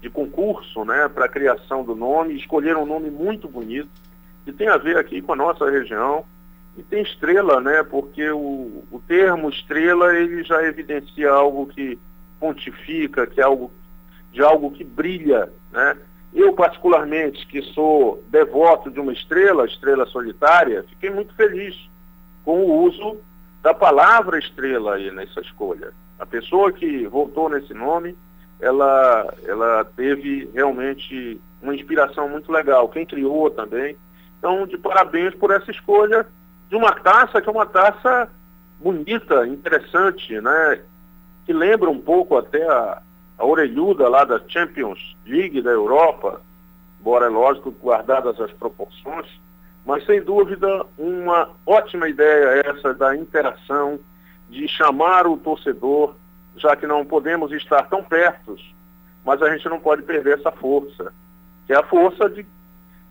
de concurso né, para a criação do nome, escolheram um nome muito bonito, que tem a ver aqui com a nossa região E tem estrela, né? Porque o, o termo estrela ele já evidencia algo que pontifica, que é algo de algo que brilha, né? Eu, particularmente, que sou devoto de uma estrela, estrela solitária, fiquei muito feliz com o uso da palavra estrela aí nessa escolha. A pessoa que voltou nesse nome, ela, ela teve realmente uma inspiração muito legal. Quem criou também. Então, de parabéns por essa escolha de uma taça que é uma taça bonita, interessante, né? Que lembra um pouco até a, a orelhuda lá da Champions League da Europa, embora é lógico guardadas as proporções, mas sem dúvida uma ótima ideia essa da interação, de chamar o torcedor, já que não podemos estar tão perto, mas a gente não pode perder essa força, que é a força de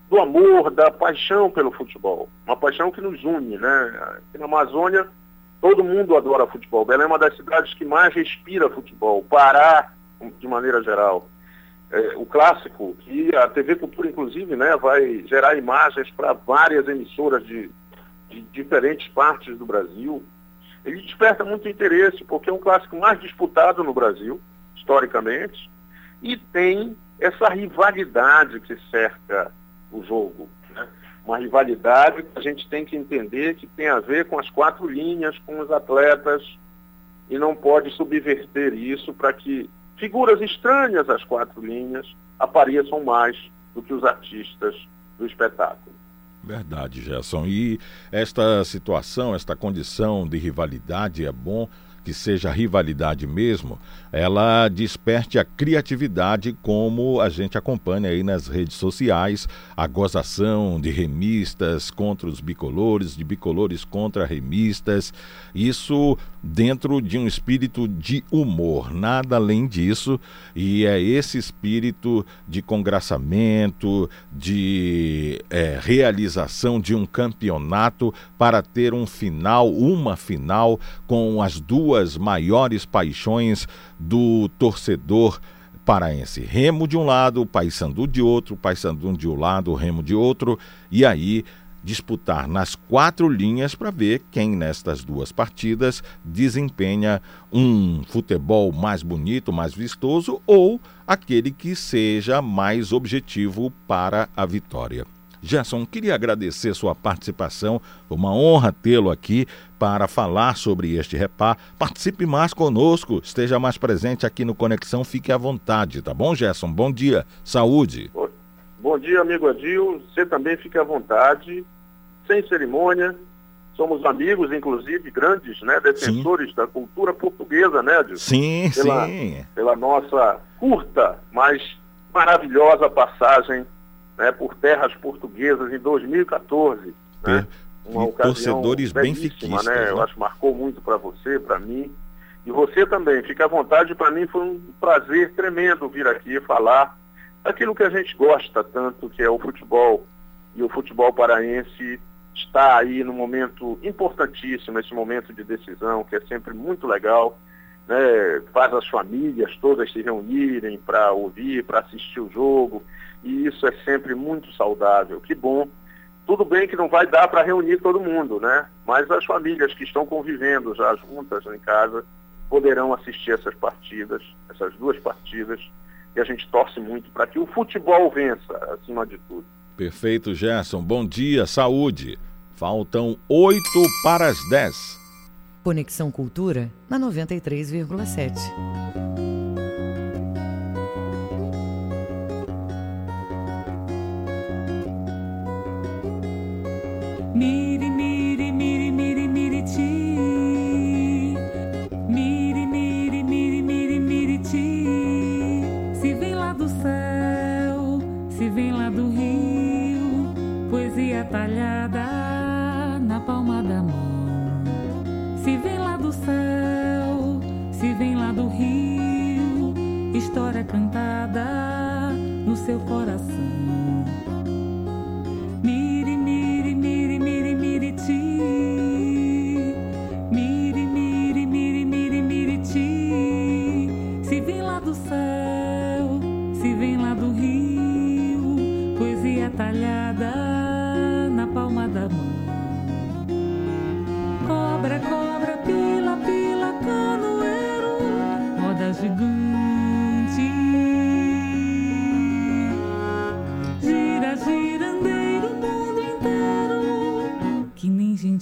do amor, da paixão pelo futebol. Uma paixão que nos une, né? Aqui na Amazônia, todo mundo adora futebol. Belém é uma das cidades que mais respira futebol. Pará, de maneira geral. É, o clássico, que a TV Cultura, inclusive, né, vai gerar imagens para várias emissoras de, de diferentes partes do Brasil. Ele desperta muito interesse, porque é um clássico mais disputado no Brasil, historicamente, e tem essa rivalidade que cerca o jogo. Né? Uma rivalidade que a gente tem que entender que tem a ver com as quatro linhas, com os atletas, e não pode subverter isso para que figuras estranhas às quatro linhas apareçam mais do que os artistas do espetáculo. Verdade, Gerson. E esta situação, esta condição de rivalidade é bom que seja rivalidade mesmo, ela desperte a criatividade, como a gente acompanha aí nas redes sociais, a gozação de remistas contra os bicolores, de bicolores contra remistas, isso dentro de um espírito de humor, nada além disso, e é esse espírito de congraçamento, de é, realização de um campeonato para ter um final, uma final com as duas maiores paixões do torcedor paraense. Remo de um lado, Paysandu de outro, Paysandu de um lado, Remo de outro, e aí disputar nas quatro linhas para ver quem nestas duas partidas desempenha um futebol mais bonito, mais vistoso ou aquele que seja mais objetivo para a vitória. Gerson, queria agradecer sua participação, uma honra tê-lo aqui para falar sobre este repá. Participe mais conosco, esteja mais presente aqui no Conexão, fique à vontade, tá bom, Gerson? Bom dia, saúde. Bom dia, amigo Adil, você também fique à vontade, sem cerimônia, somos amigos, inclusive, grandes, né, defensores sim. da cultura portuguesa, né, Adil? Sim, pela, sim. Pela nossa curta, mas maravilhosa passagem né, por terras portuguesas em 2014. Né? Uma torcedores benfiquistas. Né? Eu né? acho que marcou muito para você, para mim. E você também, fique à vontade, para mim foi um prazer tremendo vir aqui falar daquilo que a gente gosta tanto, que é o futebol. E o futebol paraense está aí no momento importantíssimo, esse momento de decisão, que é sempre muito legal. Né? Faz as famílias todas se reunirem para ouvir, para assistir o jogo e isso é sempre muito saudável. Que bom. Tudo bem que não vai dar para reunir todo mundo, né? Mas as famílias que estão convivendo já juntas em casa poderão assistir essas partidas, essas duas partidas, e a gente torce muito para que o futebol vença, acima de tudo. Perfeito, Gerson. Bom dia, saúde. Faltam oito para as dez. Conexão Cultura na 93,7. Miri, miri, poesia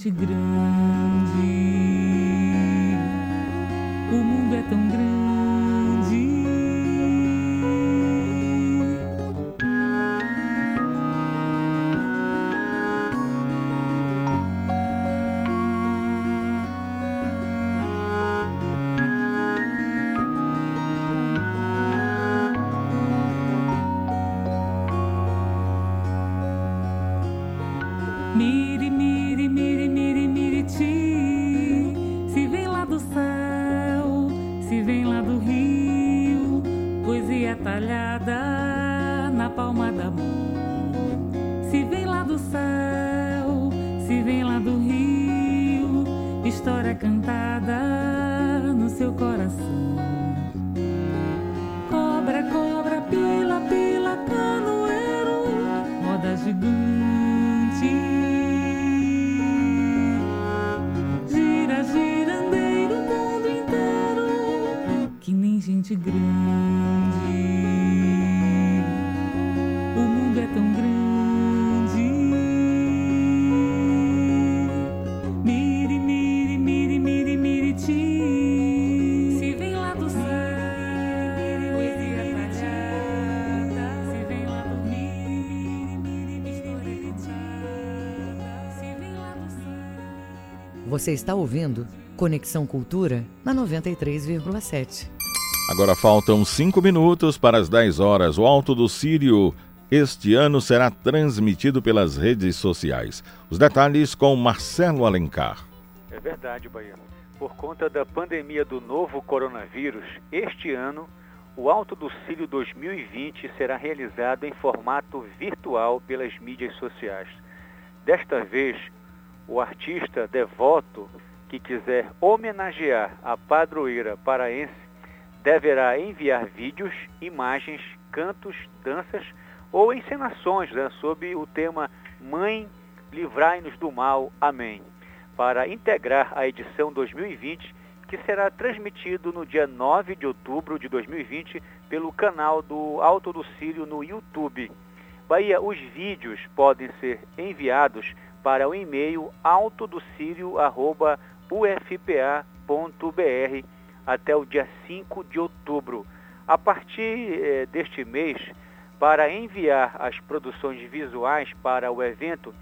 ciddi Você está ouvindo Conexão Cultura na 93,7. Agora faltam cinco minutos para as 10 horas. O Alto do Sírio este ano será transmitido pelas redes sociais. Os detalhes com Marcelo Alencar. É verdade, Baiano. Por conta da pandemia do novo coronavírus, este ano, o Alto do Cílio 2020 será realizado em formato virtual pelas mídias sociais. Desta vez, o artista devoto que quiser homenagear a padroeira paraense deverá enviar vídeos, imagens, cantos, danças ou encenações né, sob o tema Mãe, livrai-nos do mal. Amém. Para integrar a edição 2020, que será transmitido no dia 9 de outubro de 2020 pelo canal do Alto do Sírio no YouTube. Bahia, os vídeos podem ser enviados para o e-mail autodocírio.ufpa.br até o dia 5 de outubro. A partir eh, deste mês, para enviar as produções visuais para o evento,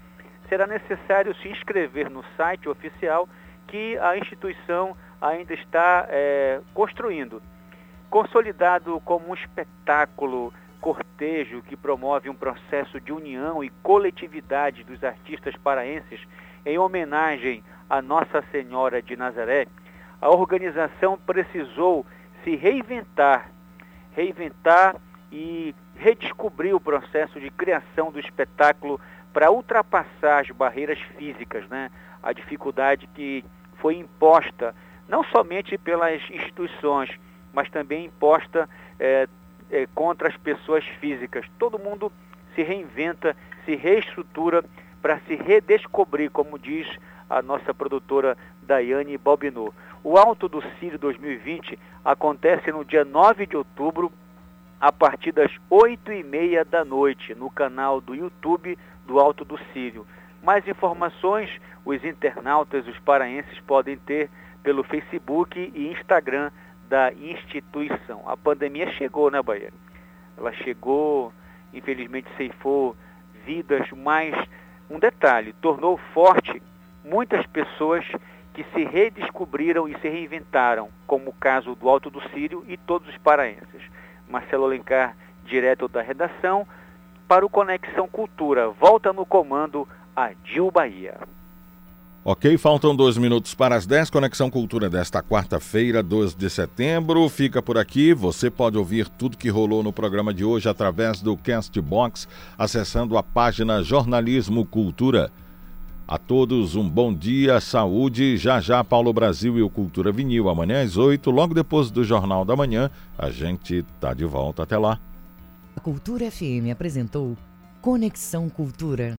será necessário se inscrever no site oficial que a instituição ainda está eh, construindo. Consolidado como um espetáculo cortejo que promove um processo de união e coletividade dos artistas paraenses em homenagem a Nossa Senhora de Nazaré, a organização precisou se reinventar, reinventar e redescobrir o processo de criação do espetáculo para ultrapassar as barreiras físicas, né? A dificuldade que foi imposta não somente pelas instituições, mas também imposta é, é, contra as pessoas físicas. Todo mundo se reinventa, se reestrutura para se redescobrir, como diz a nossa produtora Daiane Balbinot. O Alto do Sírio 2020 acontece no dia 9 de outubro, a partir das 8 e meia da noite, no canal do YouTube do Alto do Sírio. Mais informações os internautas, os paraenses, podem ter pelo Facebook e Instagram da instituição. A pandemia chegou, né, Bahia? Ela chegou, infelizmente ceifou vidas, mas um detalhe, tornou forte muitas pessoas que se redescobriram e se reinventaram, como o caso do Alto do Sírio e todos os paraenses. Marcelo Alencar, direto da redação, para o Conexão Cultura. Volta no comando a Dil Bahia. Ok, faltam dois minutos para as 10. Conexão Cultura desta quarta-feira, 12 de setembro. Fica por aqui. Você pode ouvir tudo que rolou no programa de hoje através do Castbox, acessando a página Jornalismo Cultura. A todos um bom dia, saúde. Já já, Paulo Brasil e o Cultura Vinil. Amanhã às 8, logo depois do Jornal da Manhã, a gente tá de volta. Até lá. A Cultura FM apresentou Conexão Cultura.